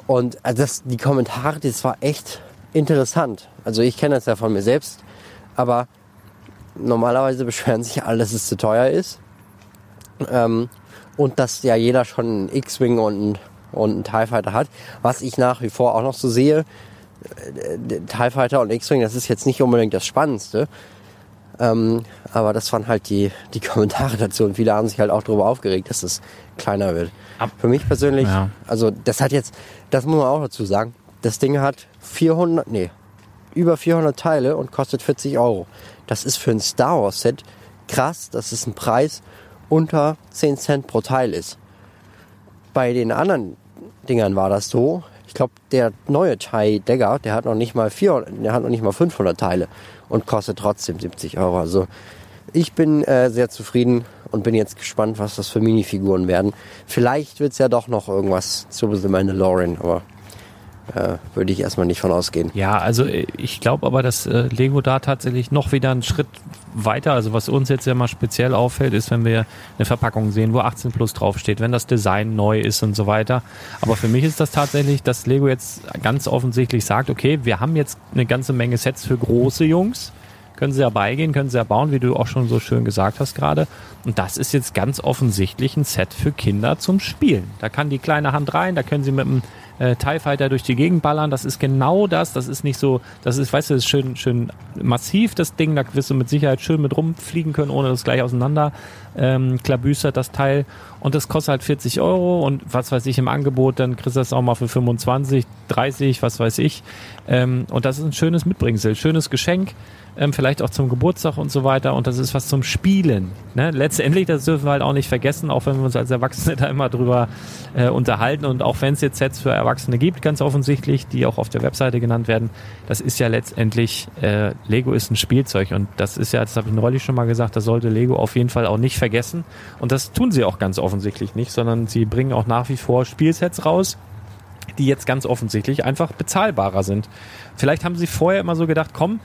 Und also das, die Kommentare, das war echt interessant. Also ich kenne das ja von mir selbst, aber normalerweise beschweren sich alle, dass es zu teuer ist. Ähm, und dass ja jeder schon einen X-Wing und einen, und einen TIE Fighter hat. Was ich nach wie vor auch noch so sehe, äh, der TIE Fighter und X-Wing, das ist jetzt nicht unbedingt das Spannendste. Ähm, aber das waren halt die, die Kommentare dazu und viele haben sich halt auch darüber aufgeregt, dass es kleiner wird. Ab- Für mich persönlich, Ja. also das hat jetzt, das muss man auch dazu sagen, das Ding hat 400, nee, über 400 Teile und kostet 40 Euro. Das ist für ein Star Wars Set krass, dass es ein Preis unter 10 Cent pro Teil ist. Bei den anderen Dingern war das so. Ich glaube, der neue TIE Dagger, der hat noch nicht mal 400, der hat noch nicht mal 500 Teile und kostet trotzdem 70 Euro. Also ich bin äh, sehr zufrieden und bin jetzt gespannt, was das für Minifiguren werden. Vielleicht wird's ja doch noch irgendwas zu The Mandalorian, aber äh, würde ich erstmal nicht von ausgehen. Ja, also äh, ich glaube aber, dass äh, Lego da tatsächlich noch wieder einen Schritt weiter, also was uns jetzt ja mal speziell auffällt, ist, wenn wir eine Verpackung sehen, wo 18 plus draufsteht, wenn das Design neu ist und so weiter. Aber für mich ist das tatsächlich, dass Lego jetzt ganz offensichtlich sagt, okay, wir haben jetzt eine ganze Menge Sets für große Jungs. Können sie ja beigehen, können sie ja bauen, wie du auch schon so schön gesagt hast gerade. Und das ist jetzt ganz offensichtlich ein Set für Kinder zum Spielen. Da kann die kleine Hand rein, da können sie mit dem äh, TIE Fighter durch die Gegend ballern. Das ist genau das. Das ist nicht so, das ist, weißt du, ist schön, schön massiv, das Ding. Da wirst du mit Sicherheit schön mit rumfliegen können, ohne das gleich auseinander ähm, klabüstert, das Teil. Und das kostet halt 40 Euro und was weiß ich im Angebot, dann kriegst du das auch mal für 25, 30, was weiß ich. Ähm, und das ist ein schönes Mitbringsel, schönes Geschenk. Ähm, vielleicht auch zum Geburtstag und so weiter. Und das ist was zum Spielen. Ne? Letztendlich, das dürfen wir halt auch nicht vergessen, auch wenn wir uns als Erwachsene da immer drüber äh, unterhalten. Und auch wenn es jetzt Sets für Erwachsene gibt, ganz offensichtlich, die auch auf der Webseite genannt werden, das ist ja letztendlich, äh, Lego ist ein Spielzeug. Und das ist ja, das habe ich neulich schon mal gesagt, das sollte Lego auf jeden Fall auch nicht vergessen. Und das tun sie auch ganz offensichtlich nicht, sondern sie bringen auch nach wie vor Spielsets raus, die jetzt ganz offensichtlich einfach bezahlbarer sind. Vielleicht haben sie vorher immer so gedacht, komm,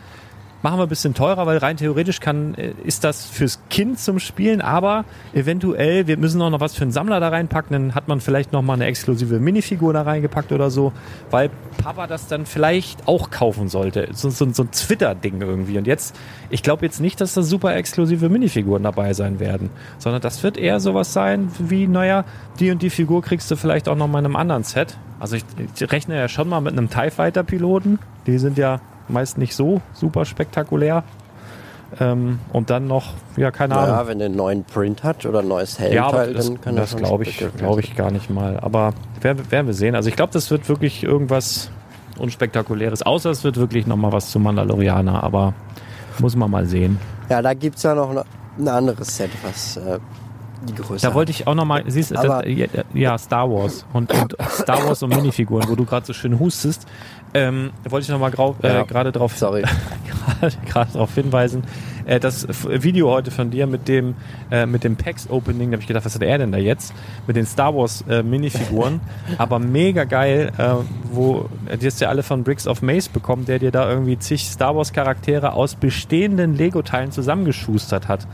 machen wir ein bisschen teurer, weil rein theoretisch kann, äh, ist das fürs Kind zum Spielen, aber eventuell, wir müssen auch noch was für einen Sammler da reinpacken, dann hat man vielleicht noch mal eine exklusive Minifigur da reingepackt oder so, weil Papa das dann vielleicht auch kaufen sollte. So, so, so ein Twitter-Ding irgendwie. Und jetzt, ich glaube jetzt nicht, dass da super exklusive Minifiguren dabei sein werden, sondern das wird eher sowas sein wie, naja, die und die Figur kriegst du vielleicht auch noch mal in einem anderen Set. Also ich, ich rechne ja schon mal mit einem TIE Fighter Piloten. Die sind ja meist nicht so super spektakulär. Ähm, und dann noch, ja, keine Ahnung. Naja, wenn der einen neuen Print hat oder ein neues Ja, Helmteil, das, dann kann das schon glaube ich, glaube ich gar nicht mal. Aber werden, werden wir sehen. Also ich glaube, das wird wirklich irgendwas unspektakuläres. Außer es wird wirklich noch mal was zu Mandalorianer. Aber muss man mal sehen. Ja, da gibt's ja noch ein, ein anderes Set, was äh, die Größe Da wollte ich auch noch mal, siehst du, das, ja, Star Wars und, und Star Wars und Minifiguren, wo du gerade so schön hustest. Ähm, da wollte ich noch mal grau- äh, gerade drauf Sorry. gerade darauf hinweisen. Äh, das Video heute von dir mit dem äh, mit dem PAX Opening, da habe ich gedacht, was hat er denn da jetzt mit den Star Wars äh, Minifiguren? Aber mega geil, äh, wo äh, die hast ja alle von Bricks of Maze bekommen, der dir da irgendwie zig Star Wars Charaktere aus bestehenden Lego Teilen zusammengeschustert hat.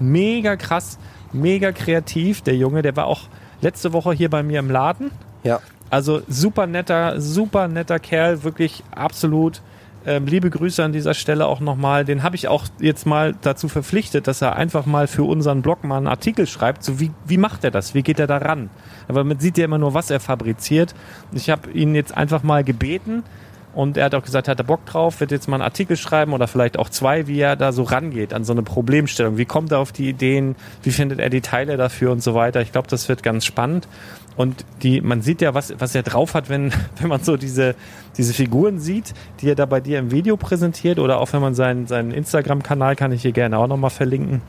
Mega krass, mega kreativ, der Junge, der war auch letzte Woche hier bei mir im Laden. Ja. Also super netter, super netter Kerl, wirklich absolut. Ähm, liebe Grüße an dieser Stelle auch nochmal. Den habe ich auch jetzt mal dazu verpflichtet, dass er einfach mal für unseren Blog mal einen Artikel schreibt. So wie, wie macht er das? Wie geht er da ran? Aber man sieht ja immer nur, was er fabriziert. Ich habe ihn jetzt einfach mal gebeten, Und er hat auch gesagt, er hat da Bock drauf, wird jetzt mal einen Artikel schreiben oder vielleicht auch zwei, wie er da so rangeht an so eine Problemstellung. Wie kommt er auf die Ideen? Wie findet er die Teile dafür und so weiter? Ich glaube, das wird ganz spannend. Und die, man sieht ja, was, was er drauf hat, wenn, wenn man so diese, diese Figuren sieht, die er da bei dir im Video präsentiert oder auch wenn man seinen, seinen Instagram-Kanal, kann ich hier gerne auch nochmal verlinken,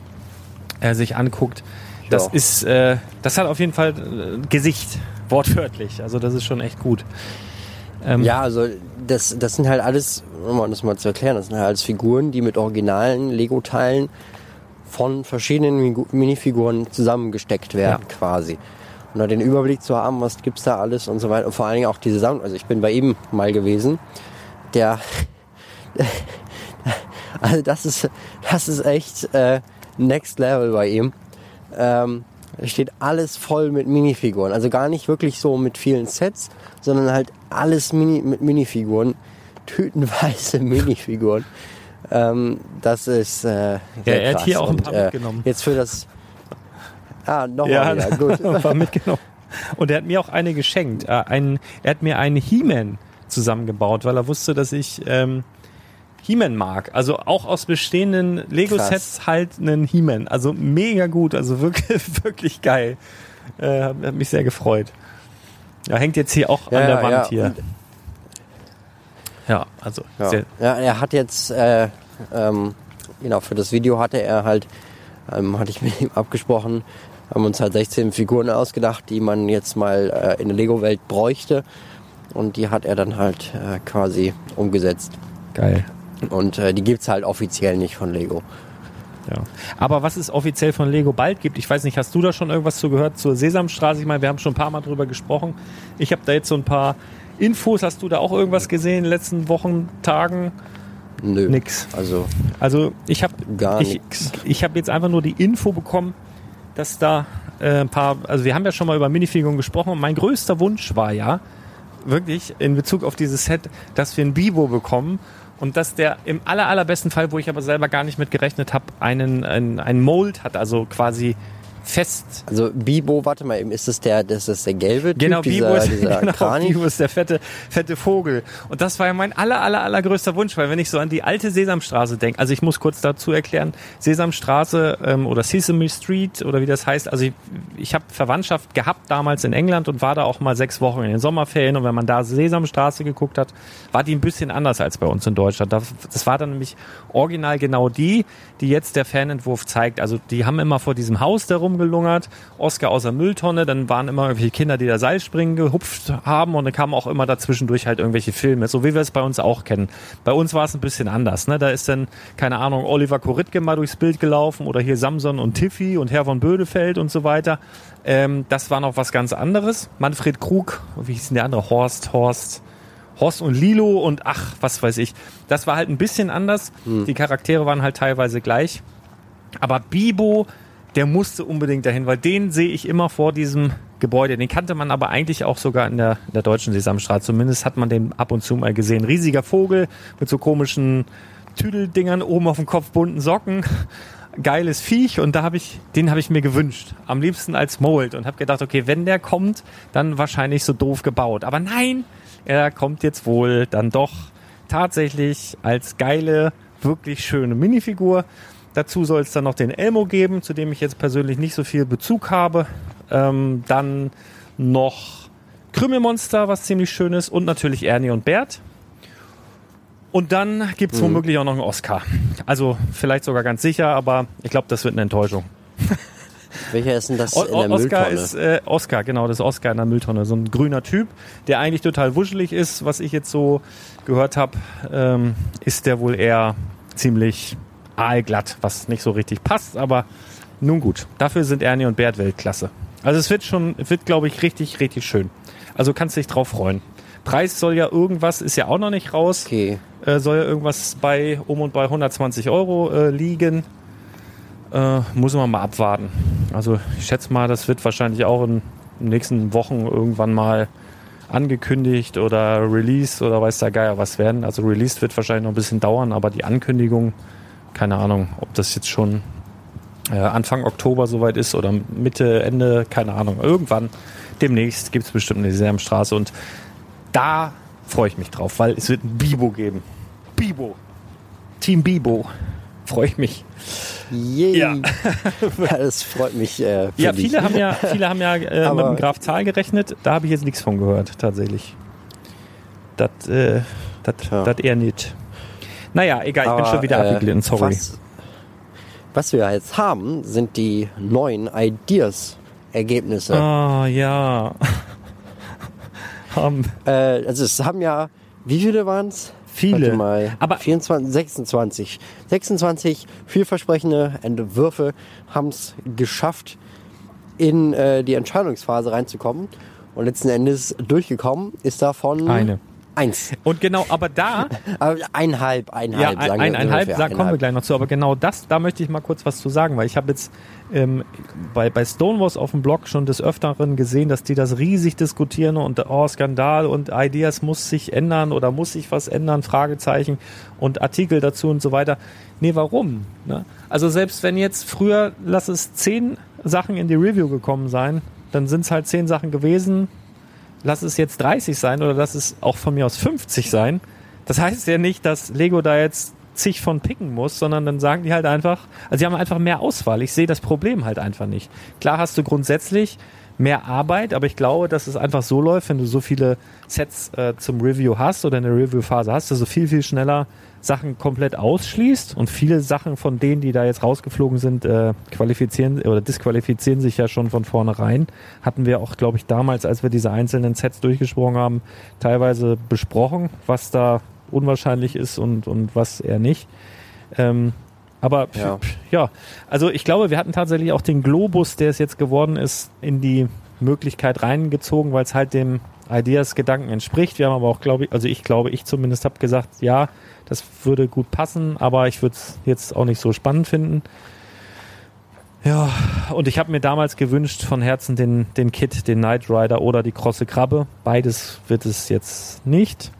äh, sich anguckt. Das Ja. ist, äh, das hat auf jeden Fall äh, Gesicht, wortwörtlich. Also das ist schon echt gut. Ähm, Ja, also das, das sind halt alles, um das mal zu erklären, das sind halt alles Figuren, die mit originalen Lego-Teilen von verschiedenen Minifiguren zusammengesteckt werden Ja. quasi. Und da den Überblick zu haben, was gibt's da alles und so weiter. Und vor allen Dingen auch diese Sammlung. Also ich bin bei ihm mal gewesen. Der, also das ist, das ist echt äh, Next Level bei ihm. Ähm, steht alles voll mit Minifiguren. Also gar nicht wirklich so mit vielen Sets, sondern halt alles Mini, mit Minifiguren. Tütenweise Minifiguren. Ähm, das ist äh, sehr er hat krass. hier auch ein Und, paar äh, mitgenommen. Jetzt für das... Ah, nochmal Ja. Gut. war mitgenommen. Und er hat mir auch eine geschenkt. Äh, einen, er hat mir einen He-Man zusammengebaut, weil er wusste, dass ich ähm, He-Man mag. Also auch aus bestehenden Lego-Sets halt einen He-Man. Also mega gut, also wirklich, wirklich geil. Äh, hat mich sehr gefreut. Ja, hängt jetzt hier auch an Ja, der ja, Wand ja. hier. Ja, also ja, er hat jetzt, äh, ähm, genau, für das Video hatte er halt, ähm, hatte ich mit ihm abgesprochen, haben uns halt 16 Figuren ausgedacht, die man jetzt mal äh, in der Lego-Welt bräuchte. Und die hat er dann halt äh, quasi umgesetzt. geil. Und äh, die gibt's halt offiziell nicht von Lego. Ja. Aber was es offiziell von Lego bald gibt, ich weiß nicht, hast du da schon irgendwas zu gehört zur Sesamstraße? Ich meine, wir haben schon ein paar Mal drüber gesprochen. Ich habe da jetzt so ein paar Infos. Hast du da auch irgendwas gesehen in den letzten Wochen, Tagen? Nö. Nix. Also Also ich habe Gar ich, nix. ich habe jetzt einfach nur die Info bekommen, dass da äh, ein paar, also wir haben ja schon mal über Minifiguren gesprochen und mein größter Wunsch war ja wirklich in Bezug auf dieses Set, dass wir ein Bibo bekommen und dass der im aller allerbesten Fall, wo ich aber selber gar nicht mit gerechnet habe, einen, einen, einen Mold hat, also quasi fest Also Bibo, warte mal eben, ist das der, das ist der gelbe Typ, Genau, dieser, Bibo ist, dieser genau, Kranich? Bibo ist der fette, fette Vogel. Und das war ja mein aller, aller, allergrößter Wunsch, weil wenn ich so an die alte Sesamstraße denke, also ich muss kurz dazu erklären, Sesamstraße ähm, oder Sesame Street oder wie das heißt, also ich, ich habe Verwandtschaft gehabt damals in England und war da auch mal sechs Wochen in den Sommerferien und wenn man da Sesamstraße geguckt hat, war die ein bisschen anders als bei uns in Deutschland. Das, das war dann nämlich original genau die, die jetzt der Fanentwurf zeigt. Also die haben immer vor diesem Haus da rumgelungert, Oscar aus der Mülltonne, dann waren immer irgendwelche Kinder, die da Seilspringen gehupft haben und dann kamen auch immer dazwischendurch halt irgendwelche Filme, so wie wir es bei uns auch kennen. Bei uns war es ein bisschen anders. Ne? Da ist dann, keine Ahnung, Oliver Koritke mal durchs Bild gelaufen oder hier Samson und Tiffy und Herr von Bödefeld und so weiter. Ähm, das war noch was ganz anderes. Manfred Krug, wie hieß denn der andere? Horst, Horst. Horst und Lilo und ach, was weiß ich. Das war halt ein bisschen anders. Die Charaktere waren halt teilweise gleich. Aber Bibo, der musste unbedingt dahin, weil den sehe ich immer vor diesem Gebäude. Den kannte man aber eigentlich auch sogar in der, in der deutschen Sesamstraße. Zumindest hat man den ab und zu mal gesehen. Riesiger Vogel mit so komischen Tüdeldingern oben auf dem Kopf, bunten Socken. Geiles Viech und da habe ich, den habe ich mir gewünscht. Am liebsten als Mold und habe gedacht, okay, wenn der kommt, dann wahrscheinlich so doof gebaut. Aber nein, er kommt jetzt wohl dann doch tatsächlich als geile, wirklich schöne Minifigur. Dazu soll es dann noch den Elmo geben, zu dem ich jetzt persönlich nicht so viel Bezug habe. Ähm, dann noch Krümelmonster, was ziemlich schön ist. Und natürlich Ernie und Bert. Und dann gibt's womöglich auch noch einen Oscar. Also vielleicht sogar ganz sicher, aber ich glaube, das wird eine Enttäuschung. Welcher ist denn das O in der Oscar Mülltonne? ist äh, Oscar, genau, das ist Oscar in der Mülltonne. So ein grüner Typ, der eigentlich total wuschelig ist. Was ich jetzt so gehört habe, ähm, ist der wohl eher ziemlich aalglatt, was nicht so richtig passt, aber nun gut. Dafür sind Ernie und Bert Weltklasse. Also es wird schon, es wird glaube ich richtig, richtig schön. Also kannst dich drauf freuen. Preis soll ja irgendwas, ist ja auch noch nicht raus, okay. äh, soll ja irgendwas bei um und bei 120 Euro äh, liegen. Äh, muss man mal abwarten. Also ich schätze mal, das wird wahrscheinlich auch in den nächsten Wochen irgendwann mal angekündigt oder released oder weiß der Geier was werden. Also released wird wahrscheinlich noch ein bisschen dauern, aber die Ankündigung, keine Ahnung, ob das jetzt schon äh, Anfang Oktober soweit ist oder Mitte, Ende, keine Ahnung. Irgendwann demnächst gibt es bestimmt eine Sesamstraße und da freue ich mich drauf, weil es wird ein Bibo geben. Bibo. Team Bibo. Freue ich mich. Yay. Ja. Ja, das freut mich. Äh, Ja, dich. viele haben ja, viele haben ja äh, mit Aber- dem Graf Zahl gerechnet. Da habe ich jetzt nichts von gehört, tatsächlich. Das, äh, das, das eher nicht. Naja, egal, ich bin Aber, schon wieder äh, abgeglitten, sorry. Was, was wir jetzt haben, sind die neuen Ideas-Ergebnisse. Ah, ja. haben Äh, also es haben ja, wie viele waren es? Viele. Mal, Aber 24, 26. 26 vielversprechende Entwürfe haben es geschafft, in äh, die Entscheidungsphase reinzukommen. Und letzten Endes durchgekommen ist davon Eine. Eins. Und genau, aber da, Aber eineinhalb, ja, eineinhalb, ein, sagen wir eineinhalb, ungefähr, da kommen wir gleich noch zu, aber genau das, da möchte ich mal kurz was zu sagen, weil ich habe jetzt ähm, bei, bei Stonewalls auf dem Blog schon des Öfteren gesehen, dass die das riesig diskutieren und oh, Skandal und Ideas muss sich ändern oder muss sich was ändern, Fragezeichen und Artikel dazu und so weiter. Nee, warum? Ne? Also selbst wenn jetzt früher, lass es zehn Sachen in die Review gekommen sein, dann sind es halt zehn Sachen gewesen, lass es jetzt 30 sein oder lass es auch von mir aus 50 sein. Das heißt ja nicht, dass Lego da jetzt zig von picken muss, sondern dann sagen die halt einfach, also sie haben einfach mehr Auswahl. Ich sehe das Problem halt einfach nicht. Klar hast du grundsätzlich mehr Arbeit, aber ich glaube, dass es einfach so läuft, wenn du so viele Sets äh, zum Review hast oder in der Review-Phase hast, dass du viel, viel schneller Sachen komplett ausschließt und viele Sachen von denen, die da jetzt rausgeflogen sind, äh, qualifizieren oder disqualifizieren sich ja schon von vornherein. Hatten wir auch, glaube ich, damals, als wir diese einzelnen Sets durchgesprochen haben, teilweise besprochen, was da unwahrscheinlich ist und, und was eher nicht. Ähm, aber Ja. ja, also ich glaube, wir hatten tatsächlich auch den Globus, der es jetzt geworden ist, in die Möglichkeit reingezogen, weil es halt dem Ideas-Gedanken entspricht. Wir haben aber auch, glaube ich, also ich glaube, ich zumindest habe gesagt, ja, das würde gut passen, aber ich würde es jetzt auch nicht so spannend finden. Ja, und ich habe mir damals gewünscht von Herzen den, den Kit, den Knight Rider oder die krosse Krabbe. Beides wird es jetzt nicht.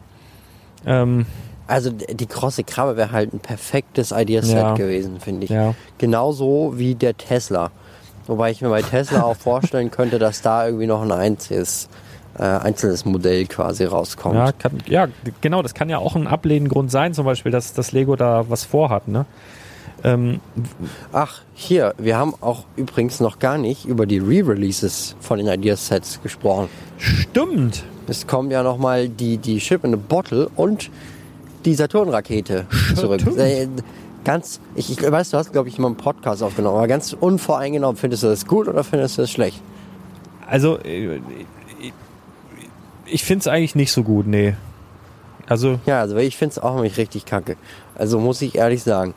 Ähm, Also die krosse Krabbe wäre halt ein perfektes Ideaset Ja. gewesen, finde ich. ja. Genauso wie der Tesla. Wobei ich mir bei Tesla auch vorstellen könnte, dass da irgendwie noch ein einzelnes, äh, einzelnes Modell quasi rauskommt. Ja, kann, ja, genau, das kann ja auch ein Ablehngrund sein, zum Beispiel, dass das Lego da was vorhat, ne? Ähm, Ach, hier, wir haben auch übrigens noch gar nicht über die Re-Releases von den Ideasets gesprochen. stimmt. Es kommt ja nochmal die, die Ship in a Bottle und die Saturn-Rakete zurück. Äh, Ganz, ich, ich weiß, du hast, glaube ich, mal einen Podcast aufgenommen, aber ganz unvoreingenommen, findest du das gut oder findest du das schlecht? Also, äh, ich- ich finde es eigentlich nicht so gut, nee. Also, Ja, also ich finde es auch nicht richtig kacke. Also muss ich ehrlich sagen.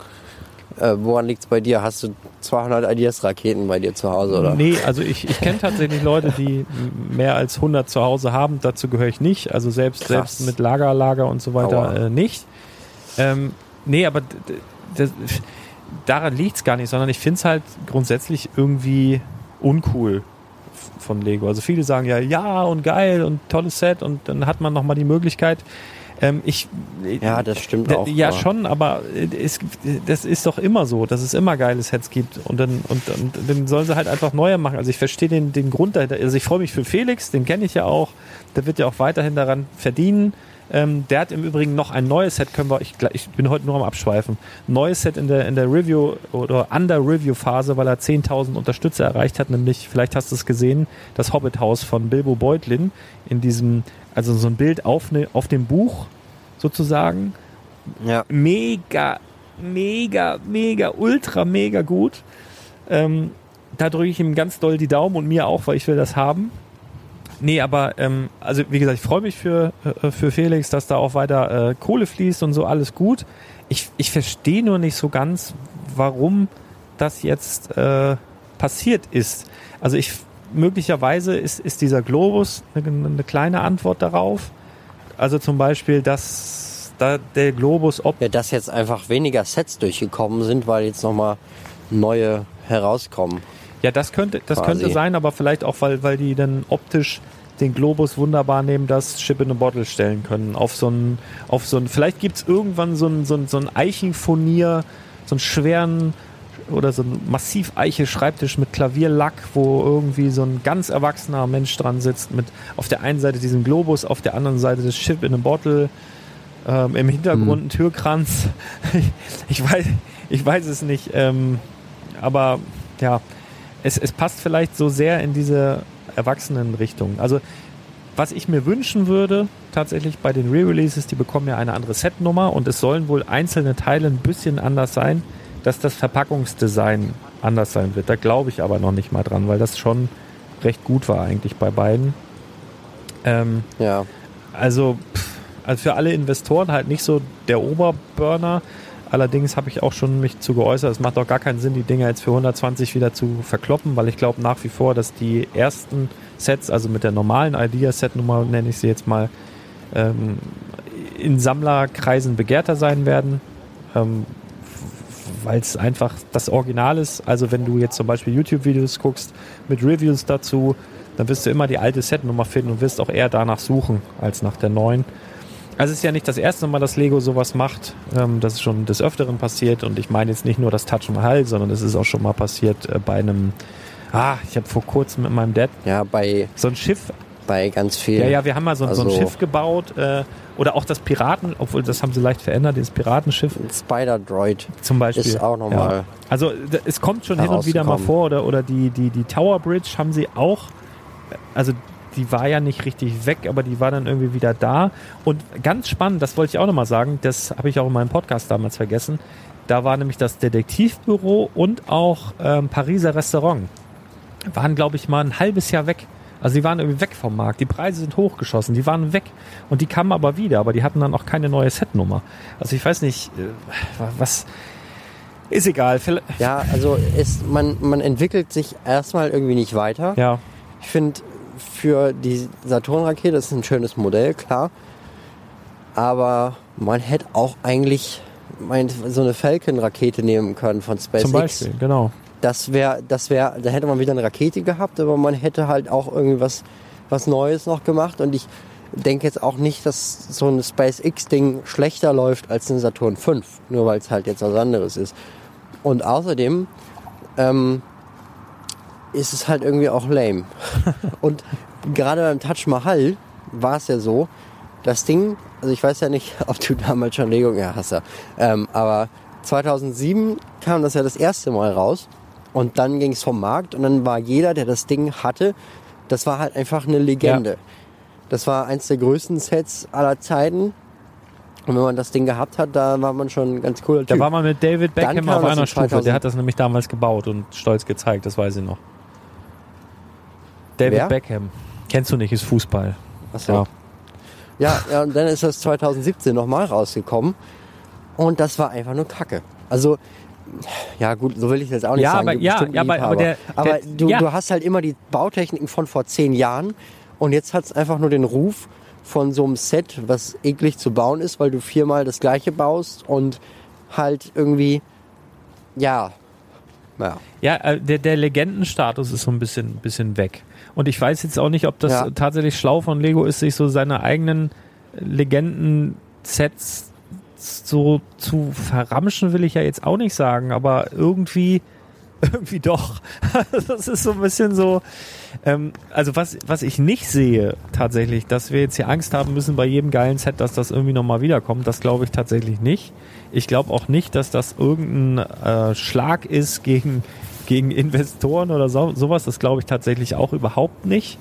Äh, woran liegt's bei dir? Hast du 200 Ideas-Raketen bei dir zu Hause, oder? nee, also ich, ich kenne tatsächlich Leute, die mehr als 100 zu Hause haben. Dazu gehöre ich nicht. Also selbst, Krass. selbst mit Lager, Lager und so weiter äh, nicht. Ähm, nee, aber das, daran liegt es gar nicht, sondern ich finde es halt grundsätzlich irgendwie uncool von Lego. Also viele sagen ja, ja und geil und tolles Set und dann hat man nochmal die Möglichkeit. Ähm, ich, Ja, das stimmt auch. Ja, aber- schon, aber äh, es, das ist doch immer so, dass es immer geile Sets gibt und dann, und, und dann sollen sie halt einfach neue machen. Also ich verstehe den, den Grund dahinter. Also ich freue mich für Felix, den kenne ich ja auch. Der wird ja auch weiterhin daran verdienen. Ähm, der hat im Übrigen noch ein neues Set, können wir, ich, ich bin heute nur am Abschweifen, neues Set in der, in der Review oder Under Review Phase, weil er 10.000 Unterstützer erreicht hat, nämlich, vielleicht hast du es gesehen, das Hobbit Haus von Bilbo Beutlin in diesem, also so ein Bild auf, ne, auf dem Buch sozusagen Ja. mega, mega, mega, ultra, mega gut. Ähm, da drücke ich ihm ganz doll die Daumen und mir auch, weil ich will das haben. Nee, aber ähm, also wie gesagt, ich freue mich für, äh, für Felix, dass da auch weiter äh, Kohle fließt und so alles gut. Ich, ich verstehe nur nicht so ganz, warum das jetzt äh, passiert ist. Also ich möglicherweise ist, ist dieser Globus eine, eine kleine Antwort darauf. Also zum Beispiel, dass da der Globus ob ja, dass jetzt einfach weniger Sets durchgekommen sind, weil jetzt nochmal neue herauskommen. Ja, das könnte, das Quasi. könnte sein, aber vielleicht auch, weil, weil die dann optisch den Globus wunderbar neben das Chip in a Bottle stellen können. Auf so ein, auf so ein, vielleicht gibt's irgendwann so ein, so ein, so ein Eichenfurnier, so einen schweren oder so ein massiv eiche Schreibtisch mit Klavierlack, wo irgendwie so ein ganz erwachsener Mensch dran sitzt mit auf der einen Seite diesem Globus, auf der anderen Seite das Chip in a Bottle, ähm, im Hintergrund ein Türkranz. ich weiß, ich weiß es nicht, ähm, aber ja, es, es passt vielleicht so sehr in diese Erwachsenenrichtung. Also was ich mir wünschen würde, tatsächlich bei den Re-Releases, die bekommen ja eine andere Setnummer und es sollen wohl einzelne Teile ein bisschen anders sein, dass das Verpackungsdesign anders sein wird. Da glaube ich aber noch nicht mal dran, weil das schon recht gut war eigentlich bei beiden. Ähm, Ja. also, pff, also für alle Investoren halt nicht so der Oberburner. Allerdings habe ich auch schon mich zu geäußert, es macht auch gar keinen Sinn, die Dinger jetzt für 120 wieder zu verkloppen, weil ich glaube nach wie vor, dass die ersten Sets, also mit der normalen Idea-Set-Nummer nenne ich sie jetzt mal, ähm, in Sammlerkreisen begehrter sein werden. Ähm, weil es einfach das Original ist. Also wenn du jetzt zum Beispiel YouTube-Videos guckst mit Reviews dazu, dann wirst du immer die alte Setnummer finden und wirst auch eher danach suchen als nach der neuen. Also es ist ja nicht das erste Mal, dass Lego sowas macht. Ähm, das ist schon des Öfteren passiert und ich meine jetzt nicht nur das Taj Mahal, sondern es ist auch schon mal passiert äh, bei einem, ah, ich habe vor kurzem mit meinem Dad Ja, bei, so ein Schiff bei ganz vielen. ja, ja, wir haben mal so, so ein Also- Schiff gebaut äh, oder auch das Piraten, obwohl das haben sie leicht verändert, dieses Piratenschiff Spider-Droid zum Beispiel. ist auch nochmal. Ja. Also es kommt schon hin und wieder mal vor oder, oder die, die, die Tower Bridge haben sie auch, also die war ja nicht richtig weg, aber die war dann irgendwie wieder da. Und ganz spannend, das wollte ich auch nochmal sagen, das habe ich auch in meinem Podcast damals vergessen. Da war nämlich das Detektivbüro und auch ähm, Pariser Restaurant. Waren, glaube ich, mal ein halbes Jahr weg. Also die waren irgendwie weg vom Markt. Die Preise sind hochgeschossen, die waren weg. Und die kamen aber wieder, aber die hatten dann auch keine neue Setnummer. Also ich weiß nicht, äh, was. Ist egal. Ja, also es, man, man entwickelt sich erstmal irgendwie nicht weiter. Ja, Ich finde, für die Saturn-Rakete das ist ein schönes Modell, klar. Aber man hätte auch eigentlich so eine Falcon-Rakete nehmen können von SpaceX. zum Beispiel, genau. Das wäre, das wäre, da hätte man wieder eine Rakete gehabt, aber man hätte halt auch irgendwie was, was Neues noch gemacht. Und ich denke jetzt auch nicht, dass so ein SpaceX-Ding schlechter läuft als ein Saturn 5, nur weil es halt jetzt was anderes ist. Und außerdem ähm, ist es halt irgendwie auch lame. Und gerade beim Taj Mahal war es ja so, das Ding, also ich weiß ja nicht, ob du damals schon Lego, ja, hast ja, ähm, aber 2007 kam das ja das erste Mal raus und dann ging es vom Markt und dann war jeder, der das Ding hatte, das war halt einfach eine Legende. Das war eins der größten Sets aller Zeiten. Und wenn man das Ding gehabt hat, da war man schon ein ganz cooler Da war man mit David Beckham auf einer in Stufe. 2000. Der hat das nämlich damals gebaut und stolz gezeigt, das weiß ich noch. David Wer? Beckham. Kennst du nicht, ist Fußball. Achso. Ja. Ja, ja, und dann ist das 2017 nochmal rausgekommen. Und das war einfach nur Kacke. Also, ja gut, so will ich jetzt auch nicht Ja, sagen. aber- ja, ja, aber- aber der- aber der- du, ja. du hast halt immer die Bautechniken von vor zehn Jahren und jetzt hat es einfach nur den Ruf von so einem Set, was eklig zu bauen ist, weil du viermal das gleiche baust und halt irgendwie, ja, ja. Ja, äh, der, der Legendenstatus ist so ein bisschen, bisschen weg. Und ich weiß jetzt auch nicht, ob das Ja. tatsächlich schlau von Lego ist, sich so seine eigenen Legenden-Sets so zu verramschen, will ich ja jetzt auch nicht sagen, aber irgendwie, irgendwie doch. das ist so ein bisschen so, ähm, also was, was ich nicht sehe tatsächlich, dass wir jetzt hier Angst haben müssen bei jedem geilen Set, dass das irgendwie nochmal wiederkommt, das glaube ich tatsächlich nicht. Ich glaube auch nicht, dass das irgendein äh, Schlag ist gegen, gegen Investoren oder so, sowas. Das glaube ich tatsächlich auch überhaupt nicht.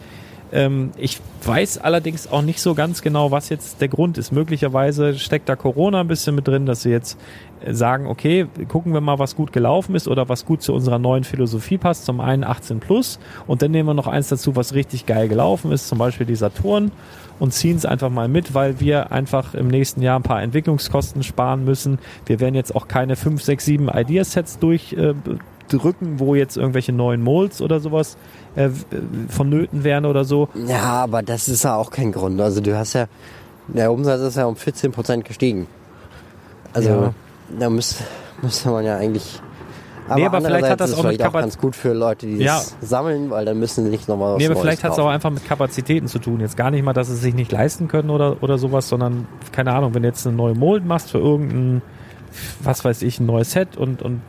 Ähm, ich weiß allerdings auch nicht so ganz genau, was jetzt der Grund ist. Möglicherweise steckt da Corona ein bisschen mit drin, dass sie jetzt äh, sagen, okay, gucken wir mal, was gut gelaufen ist oder was gut zu unserer neuen Philosophie passt. Zum einen 18 plus und dann nehmen wir noch eins dazu, was richtig geil gelaufen ist, zum Beispiel die Saturn und ziehen es einfach mal mit, weil wir einfach im nächsten Jahr ein paar Entwicklungskosten sparen müssen. Wir werden jetzt auch keine 5, 6, 7 Ideasets durchdrücken, wo jetzt irgendwelche neuen Molds oder sowas äh, vonnöten wären oder so. Ja, aber das ist ja auch kein Grund. Also du hast ja, der Umsatz ist ja um 14 Prozent gestiegen. Also Ja. da müsste, müsste man ja eigentlich. Aber, Nee, aber vielleicht hat das ist auch vielleicht auch ganz gut für Leute, die Ja. das sammeln, weil dann müssen sie nicht nochmal was Nee, aber vielleicht hat es auch einfach mit Kapazitäten zu tun. Jetzt gar nicht mal, dass sie es sich nicht leisten können oder, oder sowas, sondern, keine Ahnung, wenn du jetzt eine neue Mold machst für irgendein, was weiß ich, ein neues Set und, und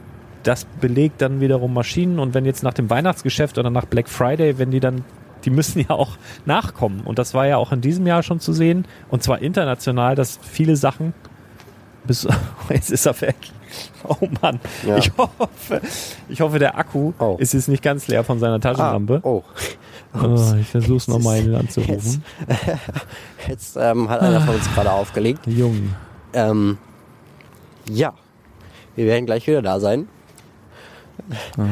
das belegt dann wiederum Maschinen und wenn jetzt nach dem Weihnachtsgeschäft oder nach Black Friday, wenn die dann die müssen ja auch nachkommen. Und das war ja auch in diesem Jahr schon zu sehen. Und zwar international, dass viele Sachen bis, jetzt ist er weg. Oh Mann. Ja. Ich hoffe, ich hoffe, der Akku Oh. ist jetzt nicht ganz leer von seiner Ah, Taschenlampe. oh. Oh, ich versuche es nochmal Jetzt- anzurufen. Jetzt ähm, hat einer von uns gerade aufgelegt. Jung. Ähm, ja, wir werden gleich wieder da sein.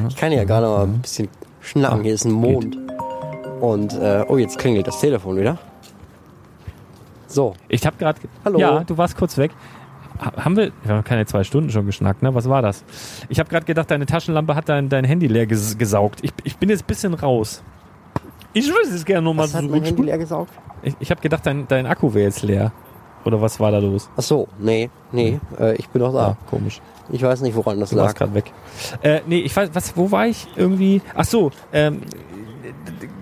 Ich kann ja gerade mal ein bisschen schnacken. Ah, Hier ist ein Mond. Und, äh, oh, jetzt klingelt das Telefon wieder. So, Ich habe gerade. Hallo. Ja, du warst kurz weg. Ha- Haben wir, wir haben keine zwei Stunden schon geschnackt, ne? Was war das? Ich habe gerade gedacht, deine Taschenlampe hat dein, dein Handy leer ges gesaugt. Ich, ich bin jetzt ein bisschen raus. Ich würde es gerne nochmal was hat mein Handy zurück. leer gesaugt? Ich, ich habe gedacht, dein, dein Akku wäre jetzt leer. Oder was war da los? Ach so, nee, nee, äh, ich bin noch da. Ah, komisch. Ich weiß nicht, woran das Du lag. gerade weg. Äh, nee, ich weiß, was, wo war ich irgendwie? Ach so, ähm,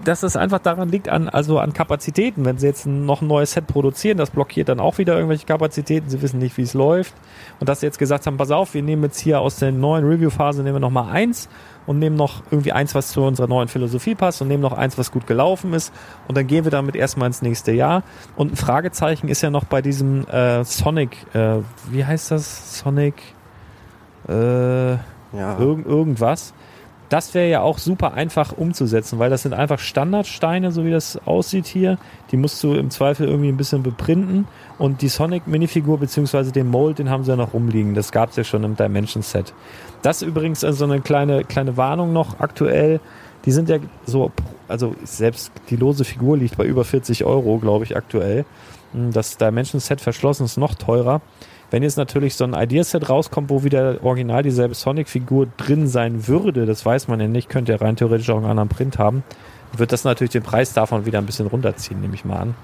dass es einfach daran liegt, an, also an Kapazitäten. Wenn sie jetzt noch ein neues Set produzieren, das blockiert dann auch wieder irgendwelche Kapazitäten. Sie wissen nicht, wie es läuft. Und dass sie jetzt gesagt haben, pass auf, wir nehmen jetzt hier aus der neuen Review-Phase nehmen wir noch mal eins und nehmen noch irgendwie eins, was zu unserer neuen Philosophie passt und nehmen noch eins, was gut gelaufen ist. Und dann gehen wir damit erstmal ins nächste Jahr. Und ein Fragezeichen ist ja noch bei diesem äh, Sonic, äh, wie heißt das? Sonic, äh, Ja, Irgend, irgendwas. Das wäre ja auch super einfach umzusetzen, weil das sind einfach Standardsteine, so wie das aussieht hier. Die musst du im Zweifel irgendwie ein bisschen beprinten. Und die Sonic-Minifigur beziehungsweise den Mold, den haben sie ja noch rumliegen. Das gab es ja schon im Dimension-Set. Das übrigens also eine kleine, kleine Warnung noch aktuell. Die sind ja so, also selbst die lose Figur liegt bei über 40 Euro, glaube ich, aktuell. Das Dimension-Set verschlossen ist noch teurer. Wenn jetzt natürlich so ein Ideaset rauskommt, wo wieder original dieselbe Sonic-Figur drin sein würde, das weiß man ja nicht, könnte ja rein theoretisch auch einen anderen Print haben, wird das natürlich den Preis davon wieder ein bisschen runterziehen, nehme ich mal an.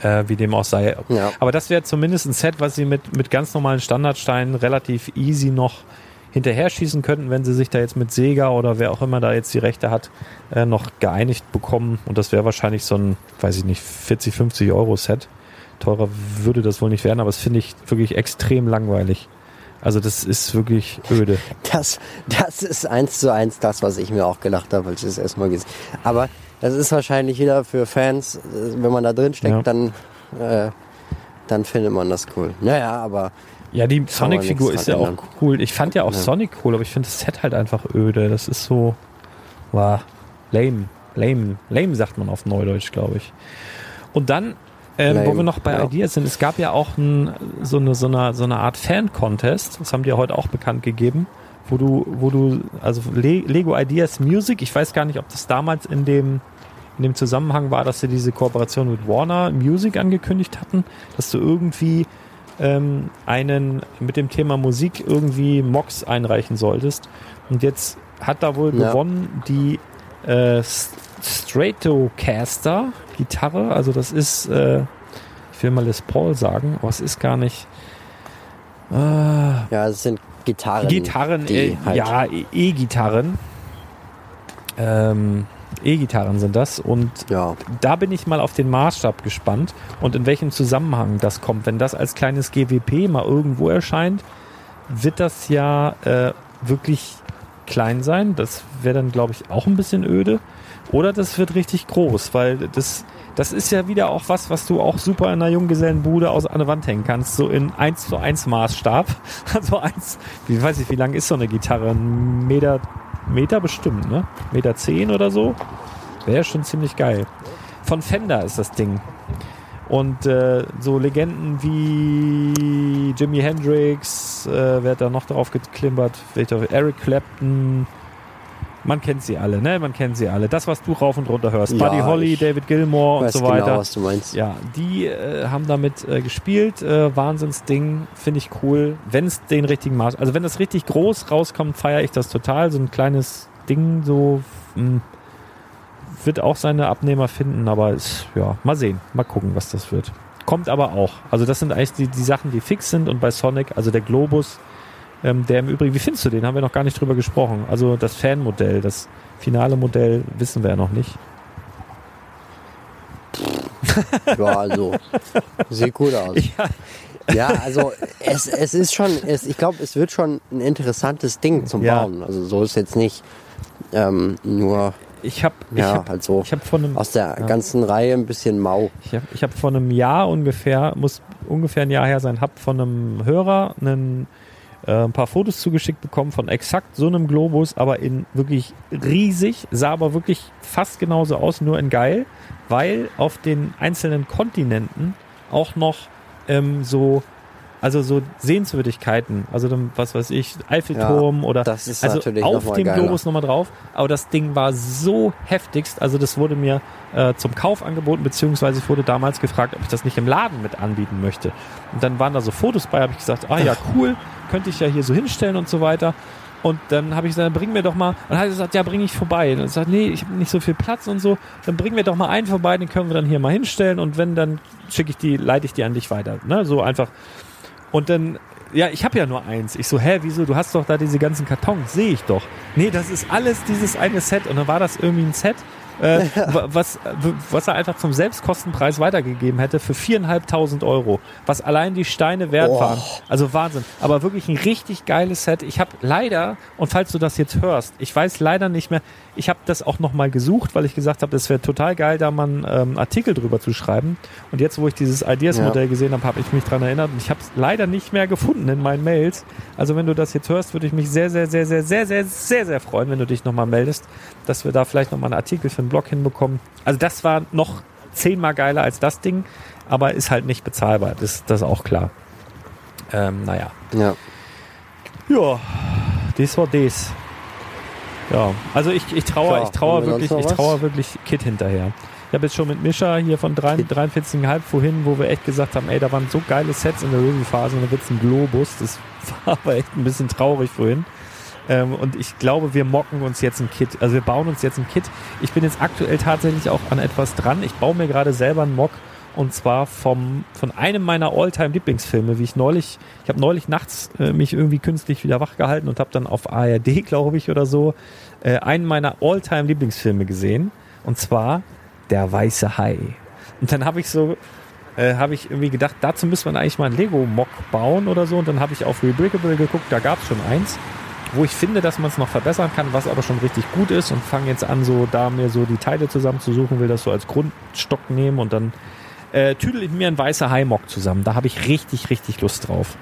Äh, wie dem auch sei. Ja. Aber das wäre zumindest ein Set, was sie mit, mit ganz normalen Standardsteinen relativ easy noch hinterher schießen könnten, wenn sie sich da jetzt mit Sega oder wer auch immer da jetzt die Rechte hat, äh, noch geeinigt bekommen. Und das wäre wahrscheinlich so ein, weiß ich nicht, 40, 50 Euro Set. Teurer würde das wohl nicht werden, aber das finde ich wirklich extrem langweilig. Also das ist wirklich öde. Das, das ist eins zu eins das, was ich mir auch gedacht habe, als ich es erstmal gesehen Aber das ist wahrscheinlich wieder für Fans, äh, wenn man da drin steckt, Ja. dann, äh, dann findet man das cool. Naja, aber Ja, die Sonic-Figur ist ja auch ändern. cool. Ich fand ja auch Ja. Sonic cool, aber ich finde das Set halt einfach öde. Das ist so, wow, lame, lame, lame sagt man auf Neudeutsch, glaube ich. Und dann, ähm, wo wir noch bei ja. Ideas sind, es gab ja auch ein, so, eine, so, eine, so eine Art Fan-Contest, das haben die ja heute auch bekannt gegeben, wo du, wo du, also Le Lego Ideas Music, ich weiß gar nicht, ob das damals in dem, in dem Zusammenhang war, dass sie diese Kooperation mit Warner Music angekündigt hatten, dass du irgendwie ähm, einen mit dem Thema Musik irgendwie Mox einreichen solltest. Und jetzt hat da wohl Ja. gewonnen die äh, Stratocaster Gitarre. Also das ist, äh, ich will mal Les Paul sagen, aber es ist gar nicht. Äh, ja, es sind Gitarren. Gitarren, äh, halt- ja, E-Gitarren. Ähm, E-Gitarren sind das und Ja, da bin ich mal auf den Maßstab gespannt und in welchem Zusammenhang das kommt. Wenn das als kleines GWP mal irgendwo erscheint, wird das ja äh, wirklich klein sein. Das wäre dann, glaube ich, auch ein bisschen öde. Oder das wird richtig groß, weil das, das ist ja wieder auch was, was du auch super in einer Junggesellenbude aus an der Wand hängen kannst, so in 1 zu 1 Maßstab. Also eins, wie weiß ich, wie lang ist so eine Gitarre? Ein Meter, Meter bestimmt, ne? Meter zehn oder so? Wäre schon ziemlich geil. Von Fender ist das Ding. Und äh, so Legenden wie Jimi Hendrix, äh, wer hat da noch drauf geklimpert? Eric Clapton. Man kennt sie alle, ne? Man kennt sie alle. Das, was du rauf und runter hörst. Ja, Buddy Holly, David Gilmour und weiß so genau, weiter. was du meinst. Ja, die äh, haben damit äh, gespielt. Äh, Wahnsinnsding, finde ich cool. Wenn es den richtigen Maß, also wenn das richtig groß rauskommt, feiere ich das total. So ein kleines Ding, so mh, wird auch seine Abnehmer finden, aber ist, ja, mal sehen, mal gucken, was das wird. Kommt aber auch. Also das sind eigentlich die, die Sachen, die fix sind und bei Sonic, also der Globus, ähm, der im Übrigen, wie findest du den? Haben wir noch gar nicht drüber gesprochen. Also das Fanmodell, das finale Modell wissen wir ja noch nicht. Ja, also, sieht gut aus. Ja, Ja, also es, es ist schon, es, ich glaube, es wird schon ein interessantes Ding zum Ja. Bauen. Also so ist jetzt nicht ähm, nur Ich habe ich ja, hab, halt so ich hab von einem aus der ja. ganzen Reihe ein bisschen mau. Ich habe ich hab vor einem Jahr ungefähr, muss ungefähr ein Jahr her sein, habe von einem Hörer einen, äh, ein paar Fotos zugeschickt bekommen von exakt so einem Globus, aber in wirklich riesig, sah aber wirklich fast genauso aus, nur in geil, weil auf den einzelnen Kontinenten auch noch ähm, so also so Sehenswürdigkeiten, also dann, was weiß ich, Eiffelturm oder das ist also auf dem geiler. Globus nochmal drauf. Aber das Ding war so heftigst, also das wurde mir äh, zum Kauf angeboten, beziehungsweise ich wurde damals gefragt, ob ich das nicht im Laden mit anbieten möchte. Und dann waren da so Fotos bei, habe ich gesagt, ah ja, cool, könnte ich ja hier so hinstellen und so weiter. Und dann habe ich gesagt, bring mir doch mal, und dann hat er gesagt, ja, bring ich vorbei. Und ich gesagt, nee, ich habe nicht so viel Platz und so. Dann bring mir doch mal einen vorbei, den können wir dann hier mal hinstellen und wenn, dann schicke ich die, leite ich die an dich weiter. Ne? So einfach. Und dann, ja, ich habe ja nur eins. Ich so, hä, wieso? Du hast doch da diese ganzen Kartons, sehe ich doch. Nee, das ist alles dieses eine Set. Und dann war das irgendwie ein Set, äh, wa- was, was er einfach zum Selbstkostenpreis weitergegeben hätte für viereinhalbtausend Euro. Was allein die Steine wert Oh. waren. Also Wahnsinn. Aber wirklich ein richtig geiles Set. Ich habe leider, und falls du das jetzt hörst, ich weiß leider nicht mehr, ich habe das auch nochmal gesucht, weil ich gesagt habe, das wäre total geil, da mal einen ähm, Artikel drüber zu schreiben. Und jetzt, wo ich dieses Ideas-Modell gesehen habe, habe ich mich dran erinnert und ich habe es leider nicht mehr gefunden in meinen Mails. Also wenn du das jetzt hörst, würde ich mich sehr, sehr, sehr, sehr, sehr, sehr, sehr, sehr freuen, wenn du dich nochmal meldest, dass wir da vielleicht nochmal einen Artikel für einen Blog hinbekommen. Also das war noch zehnmal geiler als das Ding, aber ist halt nicht bezahlbar. Das, das ist auch klar. Ähm, naja. Ja. Ja, das war das. Ja, also ich, ich traue, ich traue wirklich, ich traue wirklich Kit hinterher. Ich habe jetzt schon mit Mischa hier von drei- Kit. 43,5 vorhin, wo wir echt gesagt haben, ey, da waren so geile Sets in der Review-Phase und da wird's ein Globus. Das war aber echt ein bisschen traurig vorhin. Ähm, und ich glaube, wir mocken uns jetzt ein Kit. Also wir bauen uns jetzt ein Kit. Ich bin jetzt aktuell tatsächlich auch an etwas dran. Ich baue mir gerade selber einen Mock und zwar vom, von einem meiner All-Time-Lieblingsfilme, wie ich neulich, ich habe neulich nachts äh, mich irgendwie künstlich wieder wach gehalten und habe dann auf ARD, glaube ich, oder so, äh, einen meiner All-Time-Lieblingsfilme gesehen. Und zwar Der Weiße Hai. Und dann habe ich so, äh, habe ich irgendwie gedacht, dazu müsste man eigentlich mal einen Lego-Mock bauen oder so. Und dann habe ich auf Rebrickable geguckt, da gab es schon eins, wo ich finde, dass man es noch verbessern kann, was aber schon richtig gut ist und fange jetzt an, so da mir so die Teile zusammenzusuchen, will das so als Grundstock nehmen und dann äh, tüdel ich mir ein weißer Hai-Mock zusammen. Da habe ich richtig, richtig Lust drauf.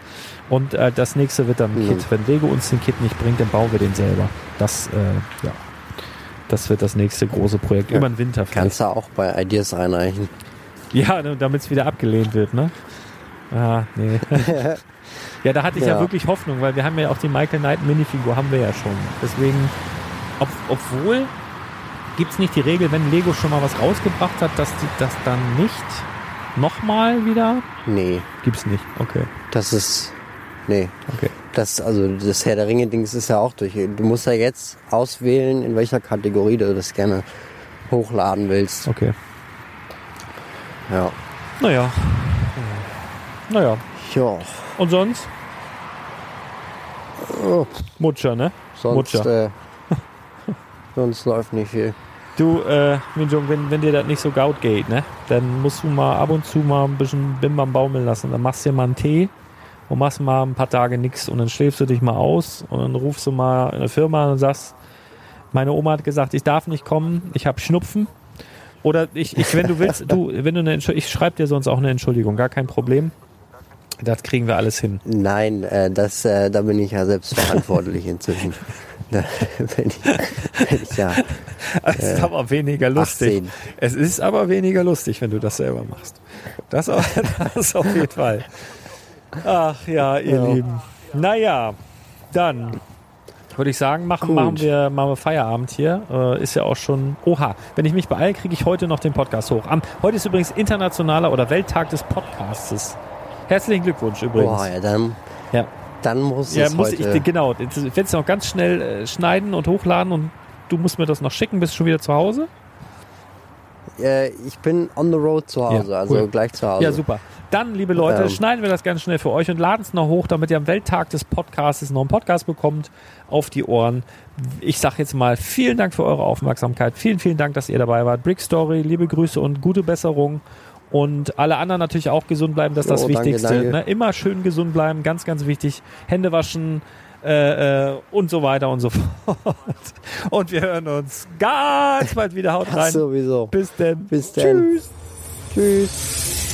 Und äh, das nächste wird dann ein Mhm. Kit. Wenn Lego uns den Kit nicht bringt, dann bauen wir den selber. Das, äh, ja. Das wird das nächste große Projekt Ja. über den Winter. Kannst du auch bei Ideas reinreichen. Ja, damit es wieder abgelehnt wird, ne? Ah, nee. ja, da hatte ich ja. Ja. wirklich Hoffnung, weil wir haben ja auch die Michael Knight Minifigur, haben wir ja schon. Deswegen, ob, obwohl, gibt's nicht die Regel, wenn Lego schon mal was rausgebracht hat, dass die das dann nicht nochmal wieder? Nee, Gibt's nicht. Okay, das ist. Nee. okay. Das, also das Herr der Ringe-Dings ist ja auch durch. Du musst ja jetzt auswählen, in welcher Kategorie du das gerne hochladen willst. Okay. Ja. Naja. Naja. Ja. Und sonst? Oh, Mutscher, ne? sonst, Mutscher. äh, sonst läuft nicht viel. Du, äh, Minjung, wenn, wenn dir das nicht so gaut geht, ne, dann musst du mal ab und zu mal ein bisschen Bimbam baumeln lassen. Dann machst du dir mal einen Tee und machst mal ein paar Tage nix und dann schläfst du dich mal aus und dann rufst du mal in der Firma an und sagst, meine Oma hat gesagt, ich darf nicht kommen, ich habe Schnupfen. Oder ich, ich, wenn du willst, du, wenn du eine Entschuldigung, ich schreibe dir sonst auch eine Entschuldigung, gar kein Problem. Das kriegen wir alles hin. Nein, äh, das, äh, da bin ich ja selbst verantwortlich inzwischen. Da bin ich, bin ich ja. Es ist aber weniger lustig. 18. Es ist aber weniger lustig, wenn du das selber machst. Das, au- das auf jeden Fall. Ach ja, ihr Ja. Lieben. Naja, dann würde ich sagen, machen, Gut. machen, wir, machen wir Feierabend hier. Äh, ist ja auch schon. Oha, wenn ich mich beeile, kriege ich heute noch den Podcast hoch. Am, heute ist übrigens internationaler oder Welttag des Podcastes. Herzlichen Glückwunsch übrigens. Boah, ja, dann, Ja. dann muss Ja, es muss heute. ich, genau. Jetzt werde es noch ganz schnell äh, schneiden und hochladen und du musst mir das noch schicken. Bist du schon wieder zu Hause? äh, ich bin on the road zu Hause, Ja, also cool. gleich zu Hause. Ja, super. Dann, liebe Leute, Ähm. schneiden wir das ganz schnell für euch und laden es noch hoch, damit ihr am Welttag des Podcasts noch einen Podcast bekommt auf die Ohren. Ich sage jetzt mal vielen Dank für eure Aufmerksamkeit. Vielen, vielen Dank, dass ihr dabei wart. Brick Story, liebe Grüße und gute Besserung. Und alle anderen natürlich auch gesund bleiben, das ist das Oh, danke, Wichtigste. danke. Ne? Immer schön gesund bleiben, ganz, ganz wichtig. Hände waschen äh, äh, und so weiter und so fort. Und wir hören uns ganz bald wieder. Haut Das rein. sowieso. Bis denn. Bis denn. Tschüss. Tschüss.